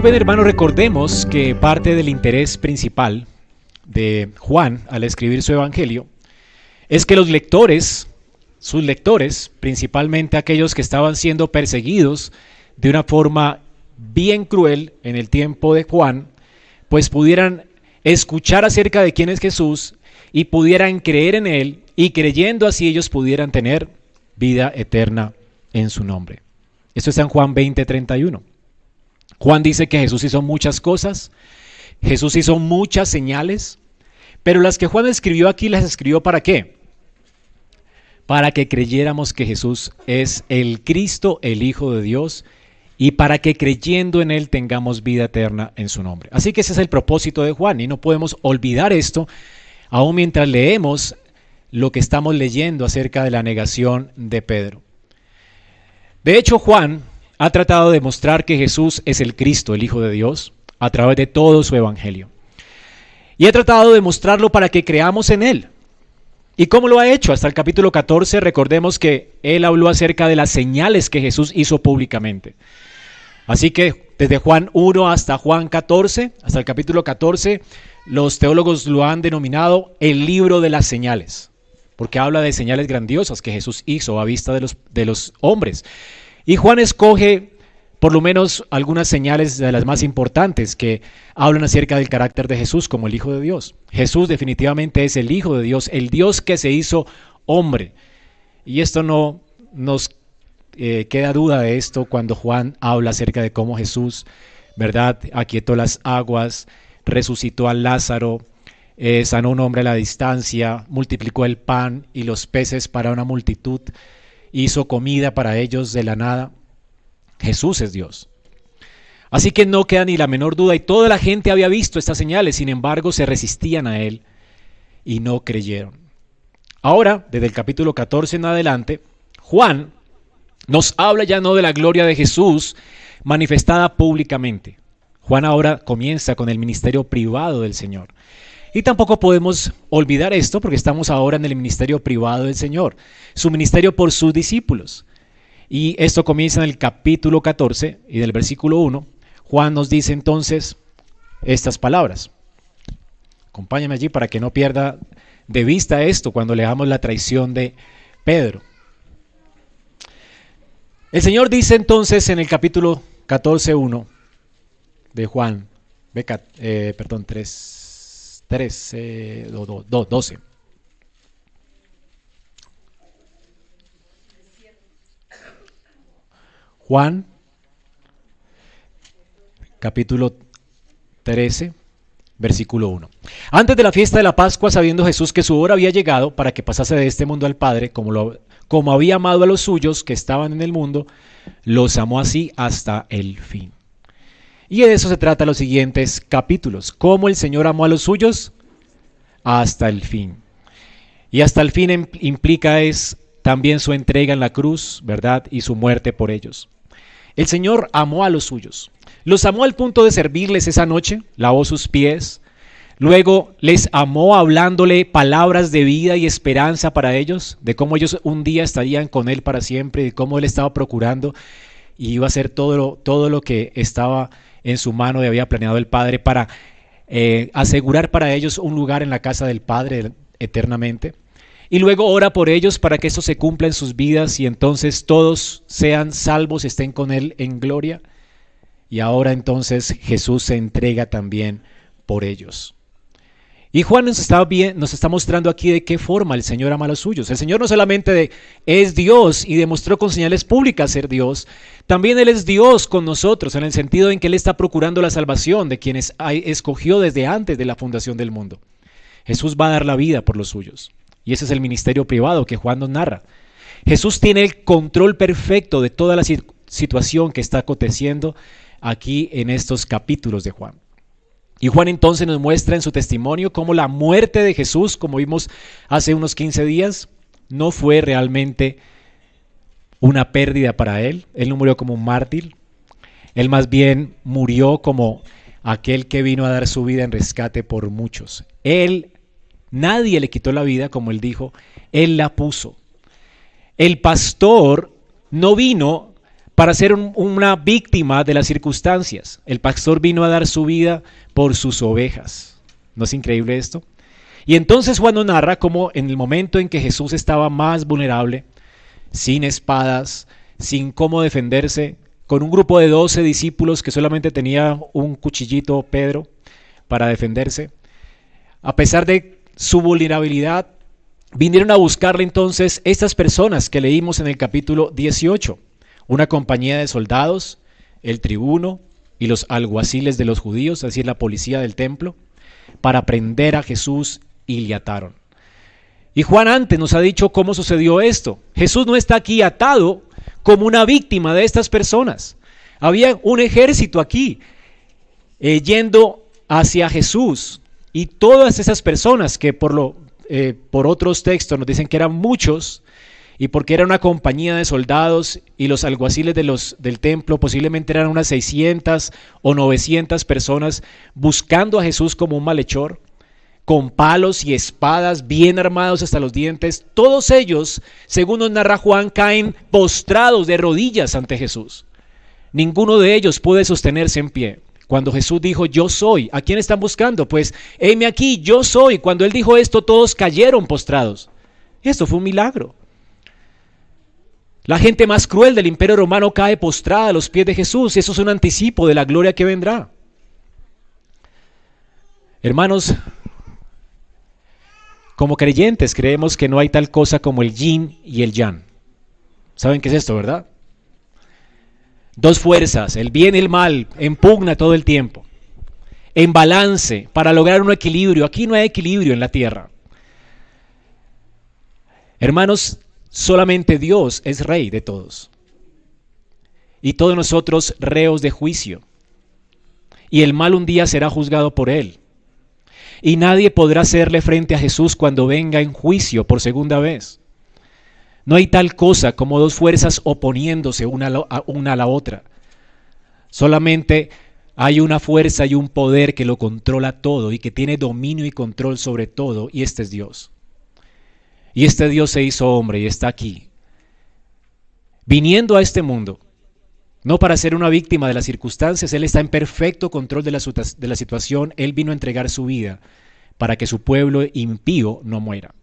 Muy bien, hermanos, recordemos que parte del interés principal de Juan al escribir su evangelio es que los lectores, sus lectores, principalmente aquellos que estaban siendo perseguidos de una forma bien cruel en el tiempo de Juan, pues pudieran escuchar acerca de quién es Jesús y pudieran creer en Él y creyendo así ellos pudieran tener vida eterna en su nombre. Esto está en Juan 20, 31. Juan dice que Jesús hizo muchas cosas, Jesús hizo muchas señales, pero las que Juan escribió aquí las escribió para qué? Para que creyéramos que Jesús es el Cristo, el Hijo de Dios, y para que creyendo en Él tengamos vida eterna en su nombre. Así que ese es el propósito de Juan y no podemos olvidar esto, aun mientras leemos lo que estamos leyendo acerca de la negación de Pedro. De hecho, Juan ha tratado de mostrar que Jesús es el Cristo, el Hijo de Dios, a través de todo su Evangelio. Y ha tratado de mostrarlo para que creamos en Él. ¿Y cómo lo ha hecho? Hasta el capítulo 14 recordemos que Él habló acerca de las señales que Jesús hizo públicamente. Así que desde Juan 1 hasta Juan 14, hasta el capítulo 14, los teólogos lo han denominado el libro de las señales, porque habla de señales grandiosas que Jesús hizo a vista de los, de los hombres. Y Juan escoge por lo menos algunas señales de las más importantes que hablan acerca del carácter de Jesús como el Hijo de Dios. Jesús definitivamente es el Hijo de Dios, el Dios que se hizo hombre. Y esto no nos eh, queda duda de esto cuando Juan habla acerca de cómo Jesús, ¿verdad?, aquietó las aguas, resucitó a Lázaro, eh, sanó un hombre a la distancia, multiplicó el pan y los peces para una multitud hizo comida para ellos de la nada. Jesús es Dios. Así que no queda ni la menor duda y toda la gente había visto estas señales, sin embargo se resistían a él y no creyeron. Ahora, desde el capítulo 14 en adelante, Juan nos habla ya no de la gloria de Jesús manifestada públicamente. Juan ahora comienza con el ministerio privado del Señor. Y tampoco podemos olvidar esto porque estamos ahora en el ministerio privado del Señor, su ministerio por sus discípulos. Y esto comienza en el capítulo 14 y del versículo 1. Juan nos dice entonces estas palabras. Acompáñame allí para que no pierda de vista esto cuando leamos la traición de Pedro. El Señor dice entonces en el capítulo 14.1 de Juan, eh, perdón, 3, 13, 12. Juan, capítulo 13, versículo 1. Antes de la fiesta de la Pascua, sabiendo Jesús que su hora había llegado para que pasase de este mundo al Padre, como, lo, como había amado a los suyos que estaban en el mundo, los amó así hasta el fin. Y de eso se trata los siguientes capítulos. Cómo el Señor amó a los suyos hasta el fin. Y hasta el fin implica es también su entrega en la cruz, ¿verdad? Y su muerte por ellos. El Señor amó a los suyos. Los amó al punto de servirles esa noche, lavó sus pies. Luego les amó hablándole palabras de vida y esperanza para ellos, de cómo ellos un día estarían con Él para siempre, de cómo Él estaba procurando y iba a hacer todo lo, todo lo que estaba en su mano y había planeado el Padre para eh, asegurar para ellos un lugar en la casa del Padre eternamente. Y luego ora por ellos para que eso se cumpla en sus vidas y entonces todos sean salvos, estén con Él en gloria. Y ahora entonces Jesús se entrega también por ellos. Y Juan nos está, bien, nos está mostrando aquí de qué forma el Señor ama a los suyos. El Señor no solamente es Dios y demostró con señales públicas ser Dios, también Él es Dios con nosotros, en el sentido en que Él está procurando la salvación de quienes escogió desde antes de la fundación del mundo. Jesús va a dar la vida por los suyos. Y ese es el ministerio privado que Juan nos narra. Jesús tiene el control perfecto de toda la situación que está aconteciendo aquí en estos capítulos de Juan. Y Juan entonces nos muestra en su testimonio cómo la muerte de Jesús, como vimos hace unos 15 días, no fue realmente una pérdida para él. Él no murió como un mártir. Él más bien murió como aquel que vino a dar su vida en rescate por muchos. Él, nadie le quitó la vida, como él dijo, él la puso. El pastor no vino para ser una víctima de las circunstancias. El pastor vino a dar su vida por sus ovejas. ¿No es increíble esto? Y entonces Juan nos narra cómo en el momento en que Jesús estaba más vulnerable, sin espadas, sin cómo defenderse, con un grupo de doce discípulos que solamente tenía un cuchillito Pedro para defenderse, a pesar de su vulnerabilidad, vinieron a buscarle entonces estas personas que leímos en el capítulo 18 una compañía de soldados, el tribuno y los alguaciles de los judíos, es decir, la policía del templo, para prender a Jesús y le ataron. Y Juan antes nos ha dicho cómo sucedió esto. Jesús no está aquí atado como una víctima de estas personas. Había un ejército aquí eh, yendo hacia Jesús y todas esas personas que por, lo, eh, por otros textos nos dicen que eran muchos, y porque era una compañía de soldados y los alguaciles de los, del templo posiblemente eran unas 600 o 900 personas buscando a Jesús como un malhechor, con palos y espadas bien armados hasta los dientes, todos ellos, según nos narra Juan, caen postrados de rodillas ante Jesús. Ninguno de ellos puede sostenerse en pie. Cuando Jesús dijo, yo soy, ¿a quién están buscando? Pues, heme aquí, yo soy. Cuando él dijo esto, todos cayeron postrados. Esto fue un milagro. La gente más cruel del imperio romano cae postrada a los pies de Jesús. Eso es un anticipo de la gloria que vendrá. Hermanos, como creyentes creemos que no hay tal cosa como el yin y el yang. ¿Saben qué es esto, verdad? Dos fuerzas, el bien y el mal, en pugna todo el tiempo. En balance, para lograr un equilibrio. Aquí no hay equilibrio en la tierra. Hermanos, Solamente Dios es rey de todos. Y todos nosotros reos de juicio. Y el mal un día será juzgado por él. Y nadie podrá hacerle frente a Jesús cuando venga en juicio por segunda vez. No hay tal cosa como dos fuerzas oponiéndose una a, una a la otra. Solamente hay una fuerza y un poder que lo controla todo y que tiene dominio y control sobre todo, y este es Dios. Y este Dios se hizo hombre y está aquí, viniendo a este mundo, no para ser una víctima de las circunstancias, Él está en perfecto control de la, de la situación, Él vino a entregar su vida para que su pueblo impío no muera,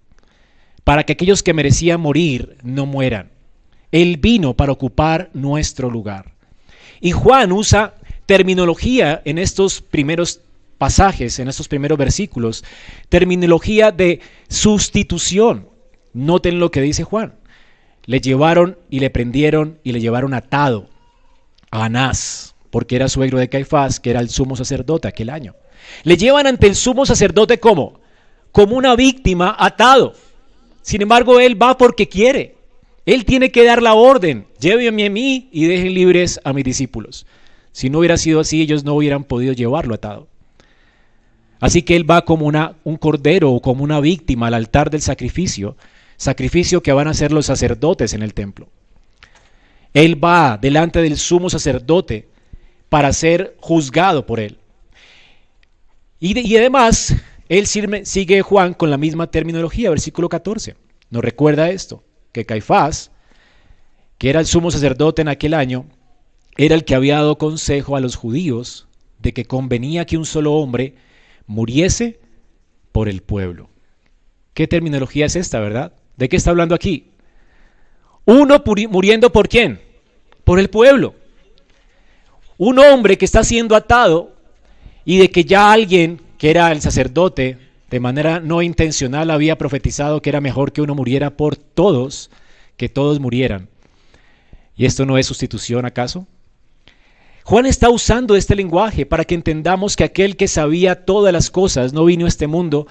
para que aquellos que merecían morir no mueran. Él vino para ocupar nuestro lugar. Y Juan usa terminología en estos primeros pasajes, en estos primeros versículos, terminología de sustitución. Noten lo que dice Juan. Le llevaron y le prendieron y le llevaron atado a Anás, porque era suegro de Caifás, que era el sumo sacerdote aquel año. Le llevan ante el sumo sacerdote como como una víctima atado. Sin embargo, él va porque quiere. Él tiene que dar la orden, llévenme a mí y dejen libres a mis discípulos. Si no hubiera sido así, ellos no hubieran podido llevarlo atado. Así que él va como una, un cordero o como una víctima al altar del sacrificio sacrificio que van a hacer los sacerdotes en el templo. Él va delante del sumo sacerdote para ser juzgado por él. Y, además, él sigue Juan con la misma terminología, versículo 14. Nos recuerda esto, que Caifás, que era el sumo sacerdote en aquel año, era el que había dado consejo a los judíos de que convenía que un solo hombre muriese por el pueblo. ¿Qué terminología es esta, verdad? ¿De qué está hablando aquí? Uno muriendo por quién? Por el pueblo. Un hombre que está siendo atado y de que ya alguien, que era el sacerdote, de manera no intencional había profetizado que era mejor que uno muriera por todos, que todos murieran. ¿Y esto no es sustitución acaso? Juan está usando este lenguaje para que entendamos que aquel que sabía todas las cosas no vino a este mundo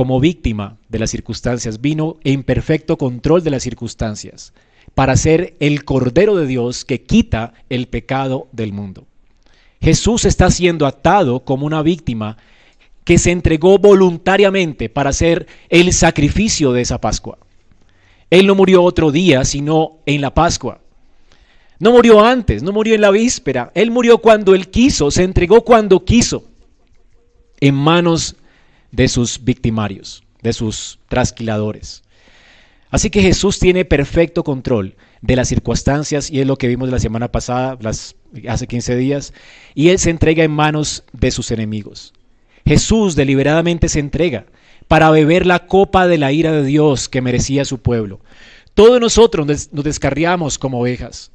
como víctima de las circunstancias, vino en perfecto control de las circunstancias para ser el Cordero de Dios que quita el pecado del mundo. Jesús está siendo atado como una víctima que se entregó voluntariamente para hacer el sacrificio de esa Pascua. Él no murió otro día, sino en la Pascua. No murió antes, no murió en la víspera. Él murió cuando él quiso, se entregó cuando quiso, en manos de sus victimarios, de sus trasquiladores. Así que Jesús tiene perfecto control de las circunstancias y es lo que vimos la semana pasada, hace 15 días, y Él se entrega en manos de sus enemigos. Jesús deliberadamente se entrega para beber la copa de la ira de Dios que merecía su pueblo. Todos nosotros nos descarriamos como ovejas.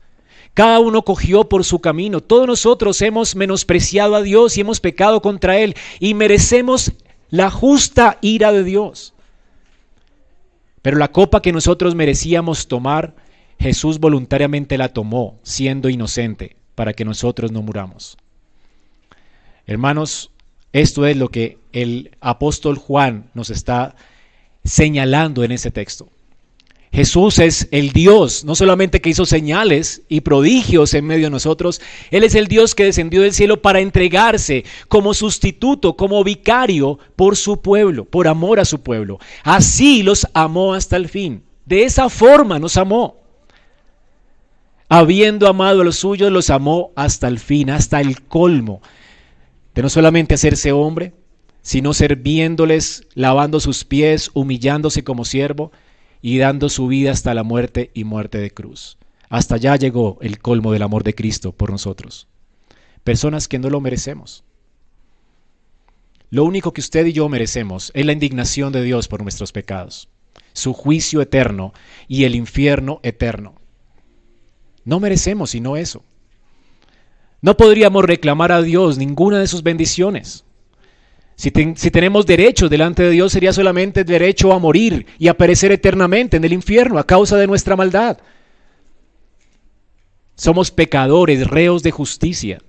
Cada uno cogió por su camino. Todos nosotros hemos menospreciado a Dios y hemos pecado contra Él y merecemos la justa ira de Dios. Pero la copa que nosotros merecíamos tomar, Jesús voluntariamente la tomó, siendo inocente, para que nosotros no muramos. Hermanos, esto es lo que el apóstol Juan nos está señalando en ese texto. Jesús es el Dios, no solamente que hizo señales y prodigios en medio de nosotros, Él es el Dios que descendió del cielo para entregarse como sustituto, como vicario por su pueblo, por amor a su pueblo. Así los amó hasta el fin. De esa forma nos amó. Habiendo amado a los suyos, los amó hasta el fin, hasta el colmo. De no solamente hacerse hombre, sino sirviéndoles, lavando sus pies, humillándose como siervo y dando su vida hasta la muerte y muerte de cruz. Hasta allá llegó el colmo del amor de Cristo por nosotros. Personas que no lo merecemos. Lo único que usted y yo merecemos es la indignación de Dios por nuestros pecados, su juicio eterno y el infierno eterno. No merecemos sino eso. No podríamos reclamar a Dios ninguna de sus bendiciones. Si, tenemos derecho delante de Dios sería solamente derecho a morir y a perecer eternamente en el infierno a causa de nuestra maldad. Somos pecadores, reos de justicia.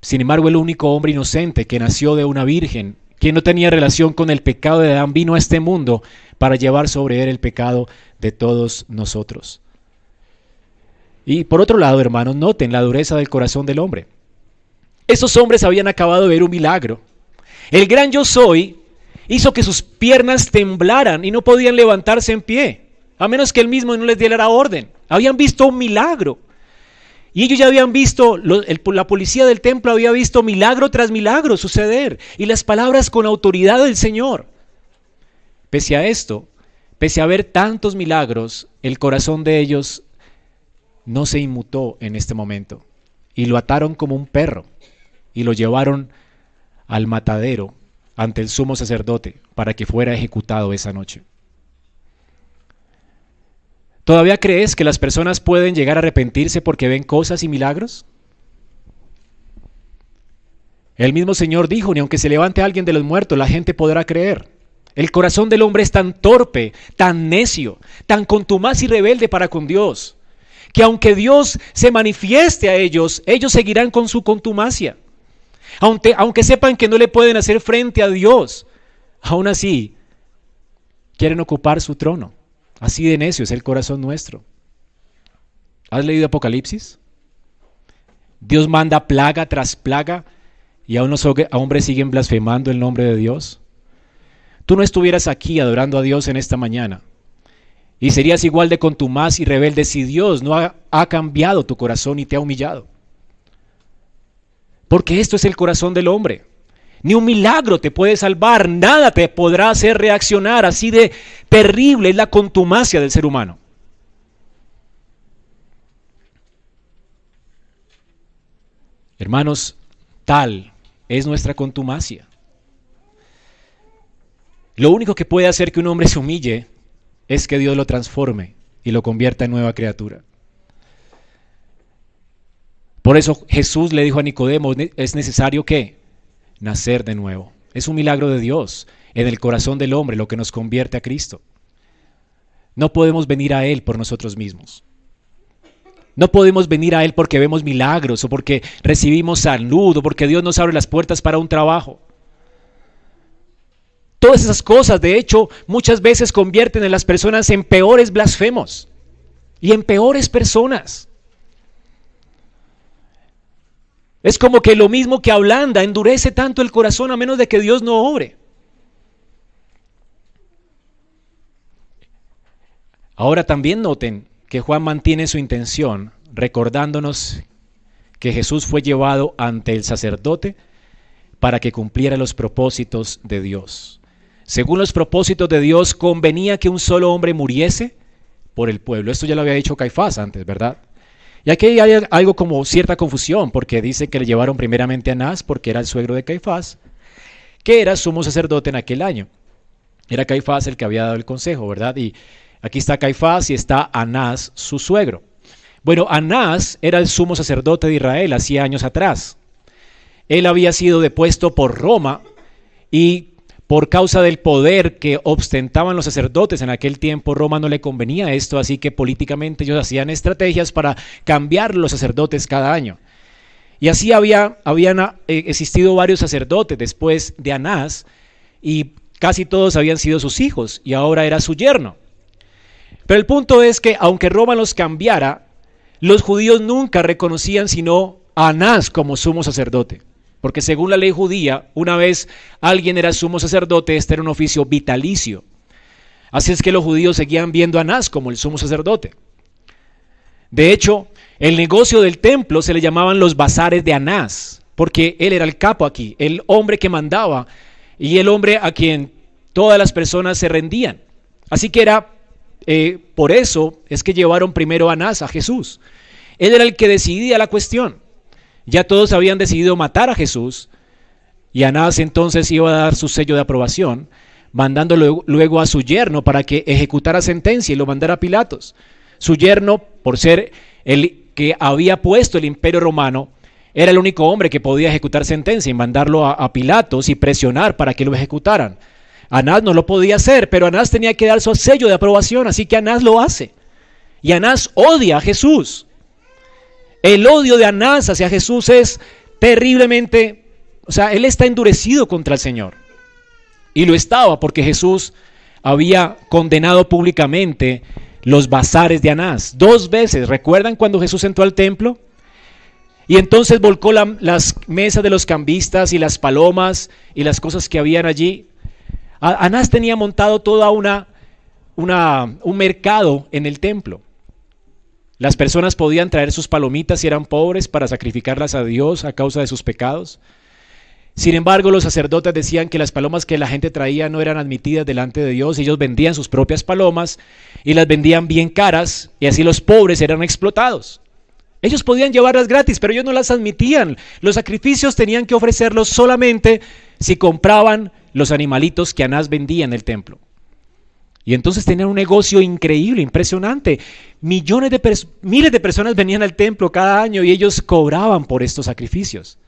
Sin embargo, el único hombre inocente que nació de una virgen, quien no tenía relación con el pecado de Adán, vino a este mundo para llevar sobre él el pecado de todos nosotros. Y por otro lado, hermanos, noten la dureza del corazón del hombre. Estos hombres habían acabado de ver un milagro. El gran yo soy hizo que sus piernas temblaran y no podían levantarse en pie, a menos que él mismo no les diera orden. Habían visto un milagro. Y ellos ya habían visto, la policía del templo había visto milagro tras milagro suceder y las palabras con autoridad del Señor. Pese a esto, pese a ver tantos milagros, el corazón de ellos no se inmutó en este momento y lo ataron como un perro y lo llevaron al matadero ante el sumo sacerdote para que fuera ejecutado esa noche. ¿Todavía crees que las personas pueden llegar a arrepentirse porque ven cosas y milagros? El mismo Señor dijo, ni aunque se levante alguien de los muertos, la gente podrá creer. El corazón del hombre es tan torpe, tan necio, tan contumaz y rebelde para con Dios, que aunque Dios se manifieste a ellos, ellos seguirán con su contumacia. Aunque, aunque sepan que no le pueden hacer frente a Dios, aún así quieren ocupar su trono. Así de necio es el corazón nuestro. ¿Has leído Apocalipsis? Dios manda plaga tras plaga y aún los hombres siguen blasfemando el nombre de Dios. Tú no estuvieras aquí adorando a Dios en esta mañana y serías igual de contumaz y rebelde si Dios no ha cambiado tu corazón y te ha humillado. Porque esto es el corazón del hombre. Ni un milagro te puede salvar, nada te podrá hacer reaccionar. Así de terrible es la contumacia del ser humano. Hermanos, tal es nuestra contumacia. Lo único que puede hacer que un hombre se humille es que Dios lo transforme y lo convierta en nueva criatura. Por eso Jesús le dijo a Nicodemo, es necesario que nacer de nuevo. Es un milagro de Dios en el corazón del hombre lo que nos convierte a Cristo. No podemos venir a Él por nosotros mismos. No podemos venir a Él porque vemos milagros o porque recibimos salud o porque Dios nos abre las puertas para un trabajo. Todas esas cosas, de hecho, muchas veces convierten a las personas en peores blasfemos y en peores personas. Es como que lo mismo que ablanda, endurece tanto el corazón a menos de que Dios no obre. Ahora también noten que Juan mantiene su intención recordándonos que Jesús fue llevado ante el sacerdote para que cumpliera los propósitos de Dios. según los propósitos de Dios, convenía que un solo hombre muriese por el pueblo. Esto ya lo había dicho Caifás antes, ¿verdad? Y aquí hay algo como cierta confusión, porque dice que le llevaron primeramente a Anás, porque era el suegro de Caifás, que era sumo sacerdote en aquel año. Era Caifás el que había dado el consejo, ¿verdad? Y aquí está Caifás y está Anás, su suegro. Bueno, Anás era el sumo sacerdote de Israel hacía años atrás. Él había sido depuesto por Roma y por causa del poder que ostentaban los sacerdotes en aquel tiempo, Roma no le convenía esto, así que políticamente ellos hacían estrategias para cambiar los sacerdotes cada año. Y así había, habían eh, existido varios sacerdotes después de Anás y casi todos habían sido sus hijos y ahora era su yerno. Pero el punto es que aunque Roma los cambiara, los judíos nunca reconocían sino a Anás como sumo sacerdote. Porque según la ley judía, una vez alguien era sumo sacerdote, este era un oficio vitalicio. Así es que los judíos seguían viendo a Anás como el sumo sacerdote. De hecho, el negocio del templo se le llamaban los bazares de Anás, porque él era el capo aquí, el hombre que mandaba y el hombre a quien todas las personas se rendían. Así que era, eh, por eso es que llevaron primero a Anás, a Jesús. Él era el que decidía la cuestión. Ya todos habían decidido matar a Jesús y Anás entonces iba a dar su sello de aprobación, mandándolo luego a su yerno para que ejecutara sentencia y lo mandara a Pilatos. Su yerno, por ser el que había puesto el imperio romano, era el único hombre que podía ejecutar sentencia y mandarlo a, Pilatos y presionar para que lo ejecutaran. Anás no lo podía hacer, pero Anás tenía que dar su sello de aprobación, así que Anás lo hace. Y Anás odia a Jesús. El odio de Anás hacia Jesús es terriblemente, o sea, él está endurecido contra el Señor. Y lo estaba porque Jesús había condenado públicamente los bazares de Anás. Dos veces, ¿recuerdan cuando Jesús entró al templo? Y entonces volcó las mesas de los cambistas y las palomas y las cosas que habían allí. Anás tenía montado toda una, un mercado en el templo. Las personas podían traer sus palomitas si eran pobres para sacrificarlas a Dios a causa de sus pecados. Sin embargo, los sacerdotes decían que las palomas que la gente traía no eran admitidas delante de Dios. Ellos vendían sus propias palomas y las vendían bien caras y así los pobres eran explotados. Ellos podían llevarlas gratis, pero ellos no las admitían. Los sacrificios tenían que ofrecerlos solamente si compraban los animalitos que Anás vendía en el templo. Y entonces tenían un negocio increíble, impresionante. Millones de miles de personas venían al templo cada año y ellos cobraban por estos sacrificios.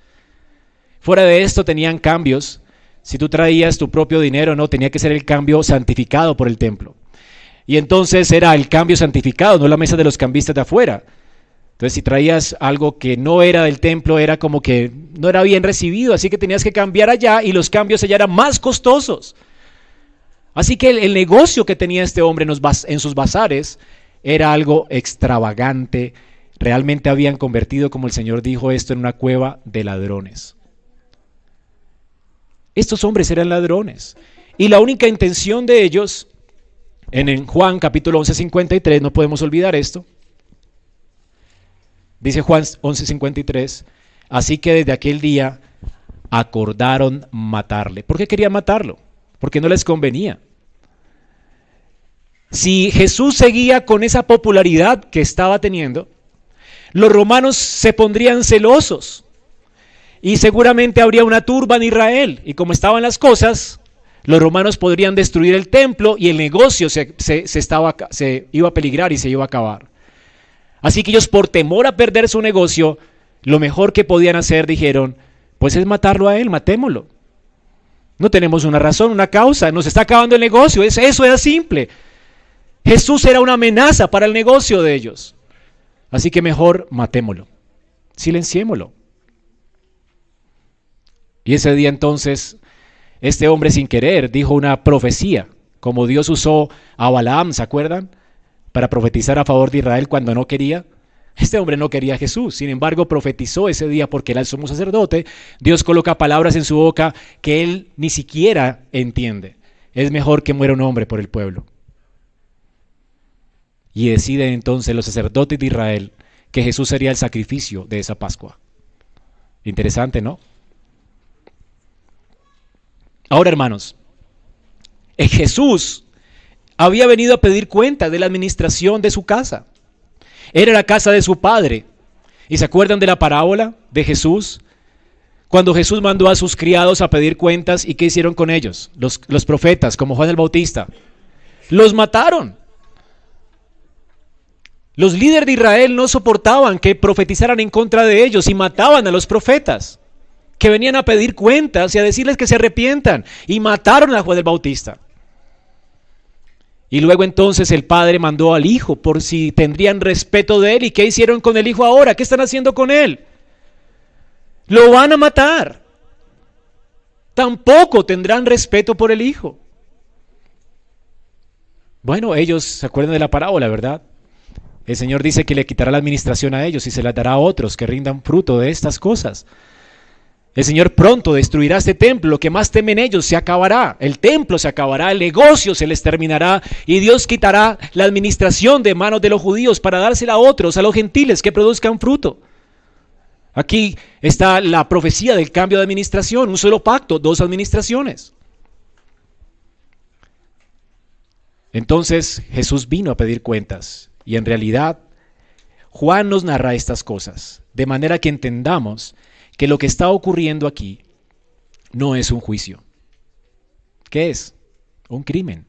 Fuera de esto tenían cambios. Si tú traías tu propio dinero, no, tenía que ser el cambio santificado por el templo. Y entonces era el cambio santificado, no la mesa de los cambistas de afuera. Entonces, si traías algo que no era del templo, era como que no era bien recibido, así que tenías que cambiar allá y los cambios allá eran más costosos. Así que el, negocio que tenía este hombre en, sus bazares era algo extravagante. Realmente habían convertido, como el Señor dijo, esto en una cueva de ladrones. Estos hombres eran ladrones. Y la única intención de ellos, en Juan capítulo 11, 53, no podemos olvidar esto, dice Juan 11, 53, así que desde aquel día acordaron matarle. ¿Por qué querían matarlo? Porque no les convenía. Si Jesús seguía con esa popularidad que estaba teniendo, los romanos se pondrían celosos y seguramente habría una turba en Israel. Y como estaban las cosas, los romanos podrían destruir el templo y el negocio se, estaba, se iba a peligrar y se iba a acabar. Así que ellos por temor a perder su negocio, lo mejor que podían hacer, dijeron, pues es matarlo a él, matémoslo. No tenemos una razón, una causa. Nos está acabando el negocio. eso era simple. Jesús era una amenaza para el negocio de ellos. Así que mejor matémoslo. Silenciémoslo. Y ese día entonces, este hombre sin querer dijo una profecía, como Dios usó a Balaam, ¿se acuerdan? Para profetizar a favor de Israel cuando no quería. Este hombre no quería a Jesús, sin embargo profetizó ese día porque era el sumo sacerdote. Dios coloca palabras en su boca que él ni siquiera entiende. Es mejor que muera un hombre por el pueblo. Y deciden entonces los sacerdotes de Israel que Jesús sería el sacrificio de esa Pascua. Interesante, ¿no? Ahora, hermanos, Jesús había venido a pedir cuenta de la administración de su casa. Era la casa de su padre. ¿Y se acuerdan de la parábola de Jesús? Cuando Jesús mandó a sus criados a pedir cuentas y qué hicieron con ellos, los, los profetas, como Juan el Bautista, los mataron. Los líderes de Israel no soportaban que profetizaran en contra de ellos y mataban a los profetas que venían a pedir cuentas y a decirles que se arrepientan y mataron a Juan el Bautista. Y luego entonces el padre mandó al hijo por si tendrían respeto de él. ¿Y qué hicieron con el hijo ahora? ¿Qué están haciendo con él? Lo van a matar. Tampoco tendrán respeto por el hijo. Bueno, ellos se acuerdan de la parábola, ¿verdad? El Señor dice que le quitará la administración a ellos y se la dará a otros que rindan fruto de estas cosas. El Señor pronto destruirá este templo, lo que más temen ellos se acabará, el templo se acabará, el negocio se les terminará y Dios quitará la administración de manos de los judíos para dársela a otros, a los gentiles que produzcan fruto. Aquí está la profecía del cambio de administración, un solo pacto, dos administraciones. Entonces Jesús vino a pedir cuentas y en realidad Juan nos narra estas cosas, de manera que entendamos que lo que está ocurriendo aquí no es un juicio. ¿Qué es? Un crimen.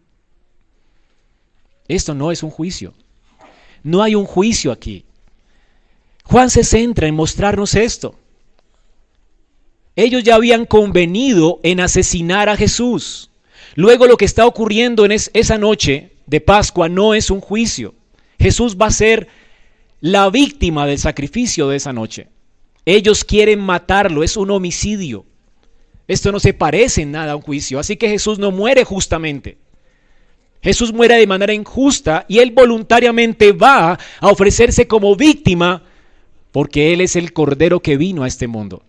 Esto no es un juicio. No hay un juicio aquí. Juan se centra en mostrarnos esto. Ellos ya habían convenido en asesinar a Jesús. Luego lo que está ocurriendo en esa noche de Pascua no es un juicio. Jesús va a ser la víctima del sacrificio de esa noche. Ellos quieren matarlo, es un homicidio. Esto no se parece en nada a un juicio, así que Jesús no muere justamente. Jesús muere de manera injusta y él voluntariamente va a ofrecerse como víctima porque él es el cordero que vino a este mundo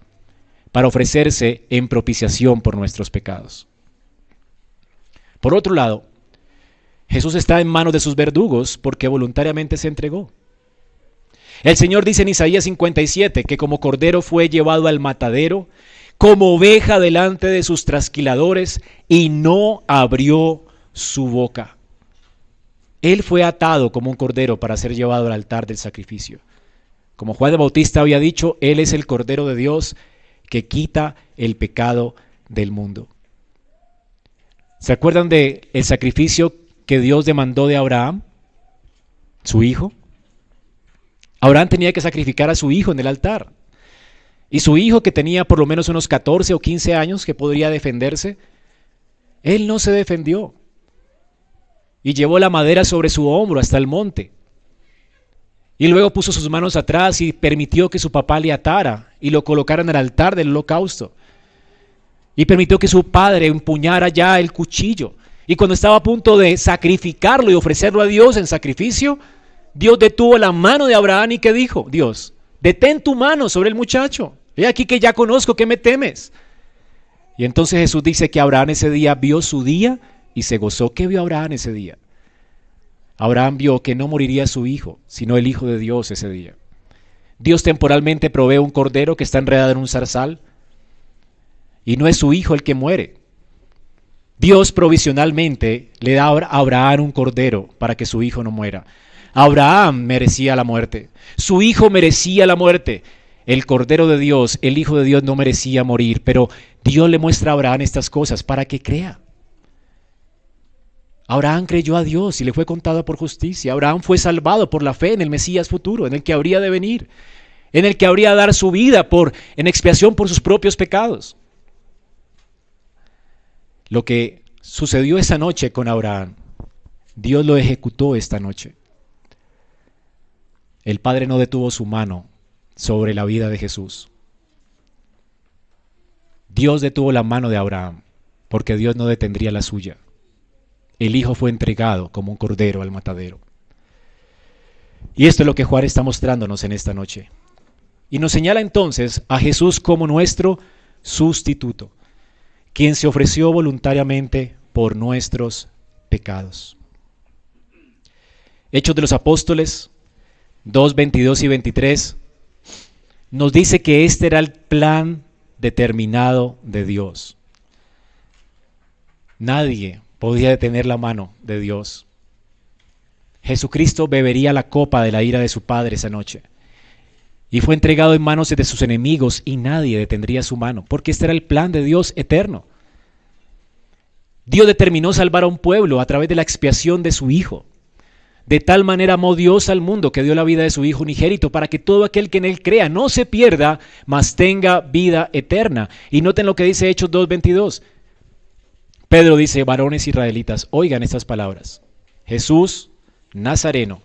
para ofrecerse en propiciación por nuestros pecados. Por otro lado, Jesús está en manos de sus verdugos porque voluntariamente se entregó. El Señor dice en Isaías 57 que como cordero fue llevado al matadero, como oveja delante de sus trasquiladores, y no abrió su boca. Él fue atado como un cordero para ser llevado al altar del sacrificio. Como Juan de Bautista había dicho, Él es el cordero de Dios que quita el pecado del mundo. ¿Se acuerdan de el sacrificio que Dios demandó de Abraham? Su hijo. Abraham tenía que sacrificar a su hijo en el altar. Y su hijo, que tenía por lo menos unos 14 o 15 años, que podría defenderse, él no se defendió. Y llevó la madera sobre su hombro hasta el monte. Y luego puso sus manos atrás y permitió que su papá le atara y lo colocara en el altar del holocausto. Y permitió que su padre empuñara ya el cuchillo. Y cuando estaba a punto de sacrificarlo y ofrecerlo a Dios en sacrificio, Dios detuvo la mano de Abraham y que dijo, Dios, detén tu mano sobre el muchacho. He aquí que ya conozco que me temes. Y entonces Jesús dice que Abraham ese día vio su día y se gozó. ¿Qué vio Abraham ese día? Abraham vio que no moriría su hijo, sino el Hijo de Dios ese día. Dios temporalmente provee un cordero que está enredado en un zarzal y no es su hijo el que muere. Dios provisionalmente le da a Abraham un cordero para que su hijo no muera. Abraham merecía la muerte, su hijo merecía la muerte. El Cordero de Dios, el Hijo de Dios no merecía morir, pero Dios le muestra a Abraham estas cosas para que crea. Abraham creyó a Dios y le fue contado por justicia. Abraham fue salvado por la fe en el Mesías futuro, en el que habría de venir, en el que habría de dar su vida por en expiación por sus propios pecados. Lo que sucedió esa noche con Abraham, Dios lo ejecutó esta noche. El Padre no detuvo su mano sobre la vida de Jesús. Dios detuvo la mano de Abraham, porque Dios no detendría la suya. El Hijo fue entregado como un cordero al matadero. Y esto es lo que Juan está mostrándonos en esta noche. Y nos señala entonces a Jesús como nuestro sustituto, quien se ofreció voluntariamente por nuestros pecados. Hechos de los Apóstoles, 2, 22 y 23, nos dice que este era el plan determinado de Dios. Nadie podía detener la mano de Dios. Jesucristo bebería la copa de la ira de su Padre esa noche. Y fue entregado en manos de sus enemigos y nadie detendría su mano, porque este era el plan de Dios eterno. Dios determinó salvar a un pueblo a través de la expiación de su Hijo. De tal manera amó Dios al mundo que dio la vida de su Hijo unigénito para que todo aquel que en él crea no se pierda, mas tenga vida eterna. Y noten lo que dice Hechos 2.22. Pedro dice, varones israelitas, oigan estas palabras. Jesús, Nazareno,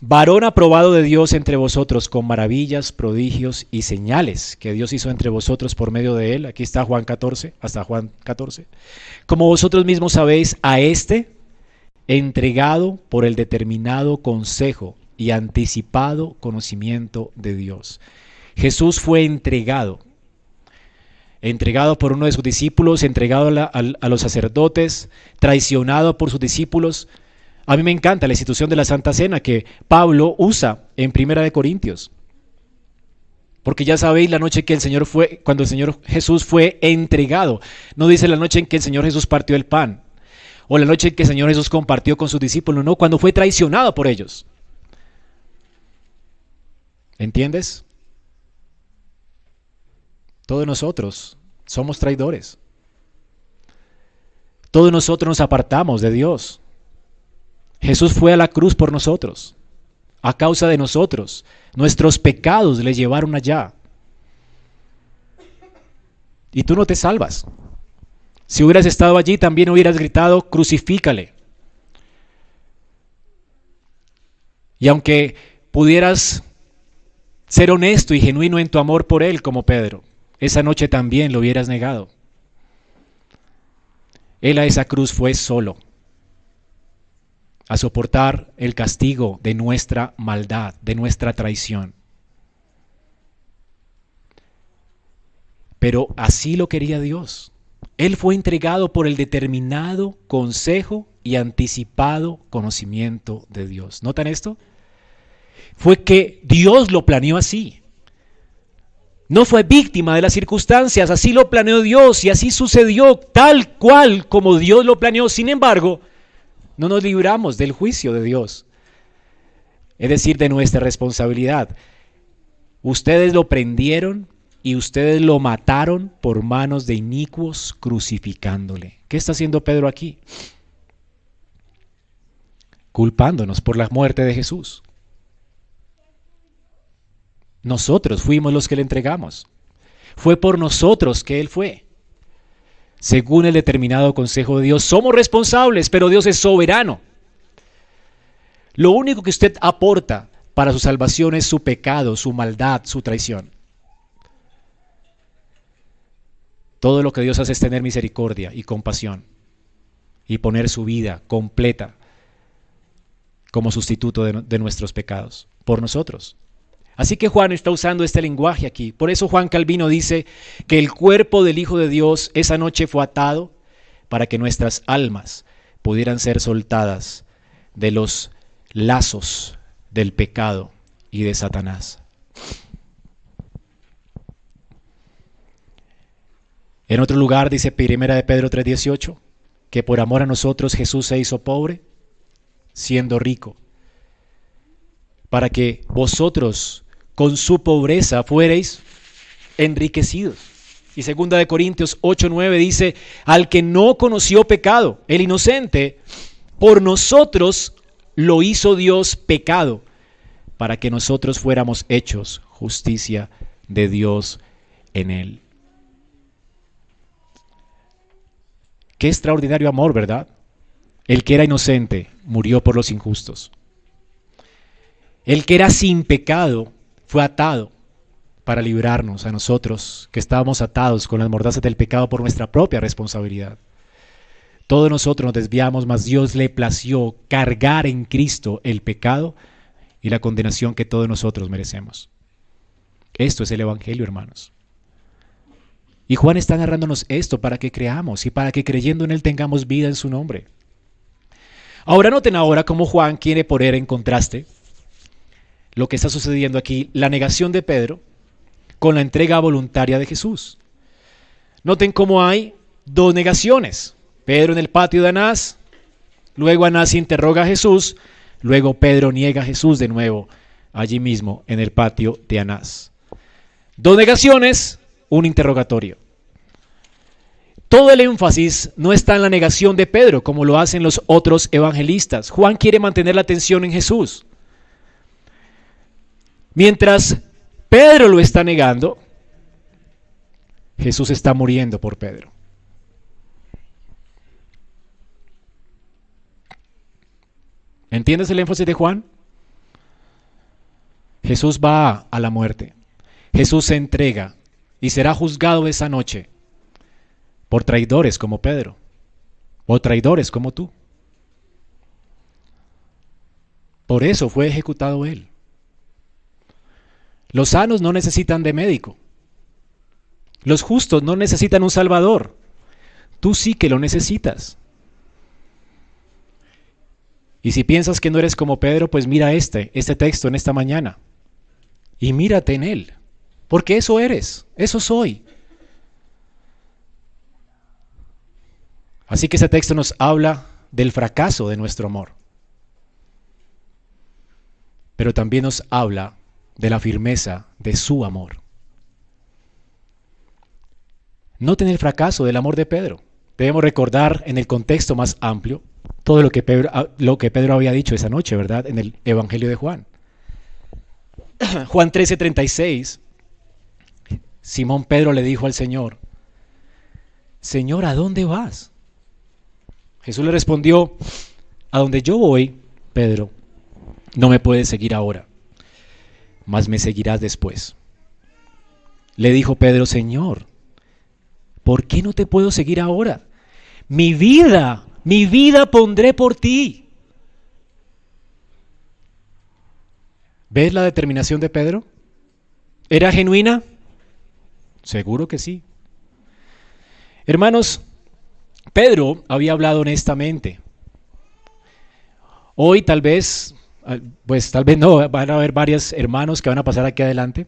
varón aprobado de Dios entre vosotros con maravillas, prodigios y señales que Dios hizo entre vosotros por medio de él. Aquí está Juan 14, hasta Juan 14. Como vosotros mismos sabéis, a este entregado por el determinado consejo y anticipado conocimiento de Dios. Jesús fue entregado, entregado por uno de sus discípulos, entregado a, los sacerdotes, traicionado por sus discípulos. A mí me encanta la institución de la Santa Cena que Pablo usa en Primera de Corintios. Porque ya sabéis la noche que el Señor fue, cuando el Señor Jesús fue entregado. No dice la noche en que el Señor Jesús partió el pan o la noche en que el Señor Jesús compartió con sus discípulos, no, cuando fue traicionado por ellos. ¿Entiendes? Todos nosotros somos traidores. Todos nosotros nos apartamos de Dios. Jesús fue a la cruz por nosotros, a causa de nosotros. Nuestros pecados le llevaron allá. Y tú no te salvas. Si hubieras estado allí, también hubieras gritado, crucifícale. Y aunque pudieras ser honesto y genuino en tu amor por Él como Pedro, esa noche también lo hubieras negado. Él a esa cruz fue solo, a soportar el castigo de nuestra maldad, de nuestra traición. Pero así lo quería Dios. Él fue entregado por el determinado consejo y anticipado conocimiento de Dios. ¿Notan esto? Fue que Dios lo planeó así. No fue víctima de las circunstancias, así lo planeó Dios y así sucedió tal cual como Dios lo planeó. Sin embargo, no nos libramos del juicio de Dios, es decir, de nuestra responsabilidad. Ustedes lo prendieron y ustedes lo mataron por manos de inicuos crucificándole. ¿Qué está haciendo Pedro aquí? Culpándonos por la muerte de Jesús. Nosotros fuimos los que le entregamos. Fue por nosotros que Él fue. Según el determinado consejo de Dios, somos responsables, pero Dios es soberano. Lo único que usted aporta para su salvación es su pecado, su maldad, su traición. Todo lo que Dios hace es tener misericordia y compasión y poner su vida completa como sustituto de, nuestros pecados por nosotros. Así que Juan está usando este lenguaje aquí. Por eso Juan Calvino dice que el cuerpo del Hijo de Dios esa noche fue atado para que nuestras almas pudieran ser soltadas de los lazos del pecado y de Satanás. En otro lugar dice Primera de Pedro 3:18 que por amor a nosotros Jesús se hizo pobre, siendo rico, para que vosotros con su pobreza fuereis enriquecidos. Y segunda de Corintios 8:9 dice, al que no conoció pecado, el inocente, por nosotros lo hizo Dios pecado, para que nosotros fuéramos hechos justicia de Dios en él. Qué extraordinario amor, ¿verdad? El que era inocente murió por los injustos. El que era sin pecado fue atado para librarnos a nosotros que estábamos atados con las mordazas del pecado por nuestra propia responsabilidad. Todos nosotros nos desviamos, mas Dios le plació cargar en Cristo el pecado y la condenación que todos nosotros merecemos. Esto es el Evangelio, hermanos. Y Juan está narrándonos esto para que creamos y para que creyendo en Él tengamos vida en su nombre. Ahora noten ahora cómo Juan quiere poner en contraste lo que está sucediendo aquí, la negación de Pedro con la entrega voluntaria de Jesús. Noten cómo hay dos negaciones. Pedro en el patio de Anás, luego Anás interroga a Jesús, luego Pedro niega a Jesús de nuevo allí mismo en el patio de Anás. Dos negaciones, un interrogatorio. Todo el énfasis no está en la negación de Pedro, como lo hacen los otros evangelistas. Juan quiere mantener la atención en Jesús. Mientras Pedro lo está negando, Jesús está muriendo por Pedro. ¿Entiendes el énfasis de Juan? Jesús va a la muerte. Jesús se entrega y será juzgado esa noche por traidores como Pedro o traidores como tú. Por eso fue ejecutado él. Los sanos no necesitan de médico. Los justos no necesitan un salvador. Tú sí que lo necesitas. Y si piensas que no eres como Pedro, pues mira este, este texto en esta mañana. Y mírate en él. Porque eso eres, eso soy. Así que ese texto nos habla del fracaso de nuestro amor. Pero también nos habla de la firmeza de su amor. Noten el fracaso del amor de Pedro. Debemos recordar en el contexto más amplio todo lo que Pedro, ah, lo que Pedro había dicho esa noche, ¿verdad? En el Evangelio de Juan. Juan 13:36 Simón Pedro le dijo al Señor, Señor, ¿a dónde vas? Jesús le respondió, a donde yo voy, Pedro, no me puedes seguir ahora, mas me seguirás después. Le dijo Pedro, Señor, ¿por qué no te puedo seguir ahora? Mi vida, mi vida pondré por ti. ¿Ves la determinación de Pedro? ¿Era genuina? Seguro que sí. Hermanos, Pedro había hablado honestamente. Hoy tal vez, pues tal vez no, van a haber varios hermanos que van a pasar aquí adelante.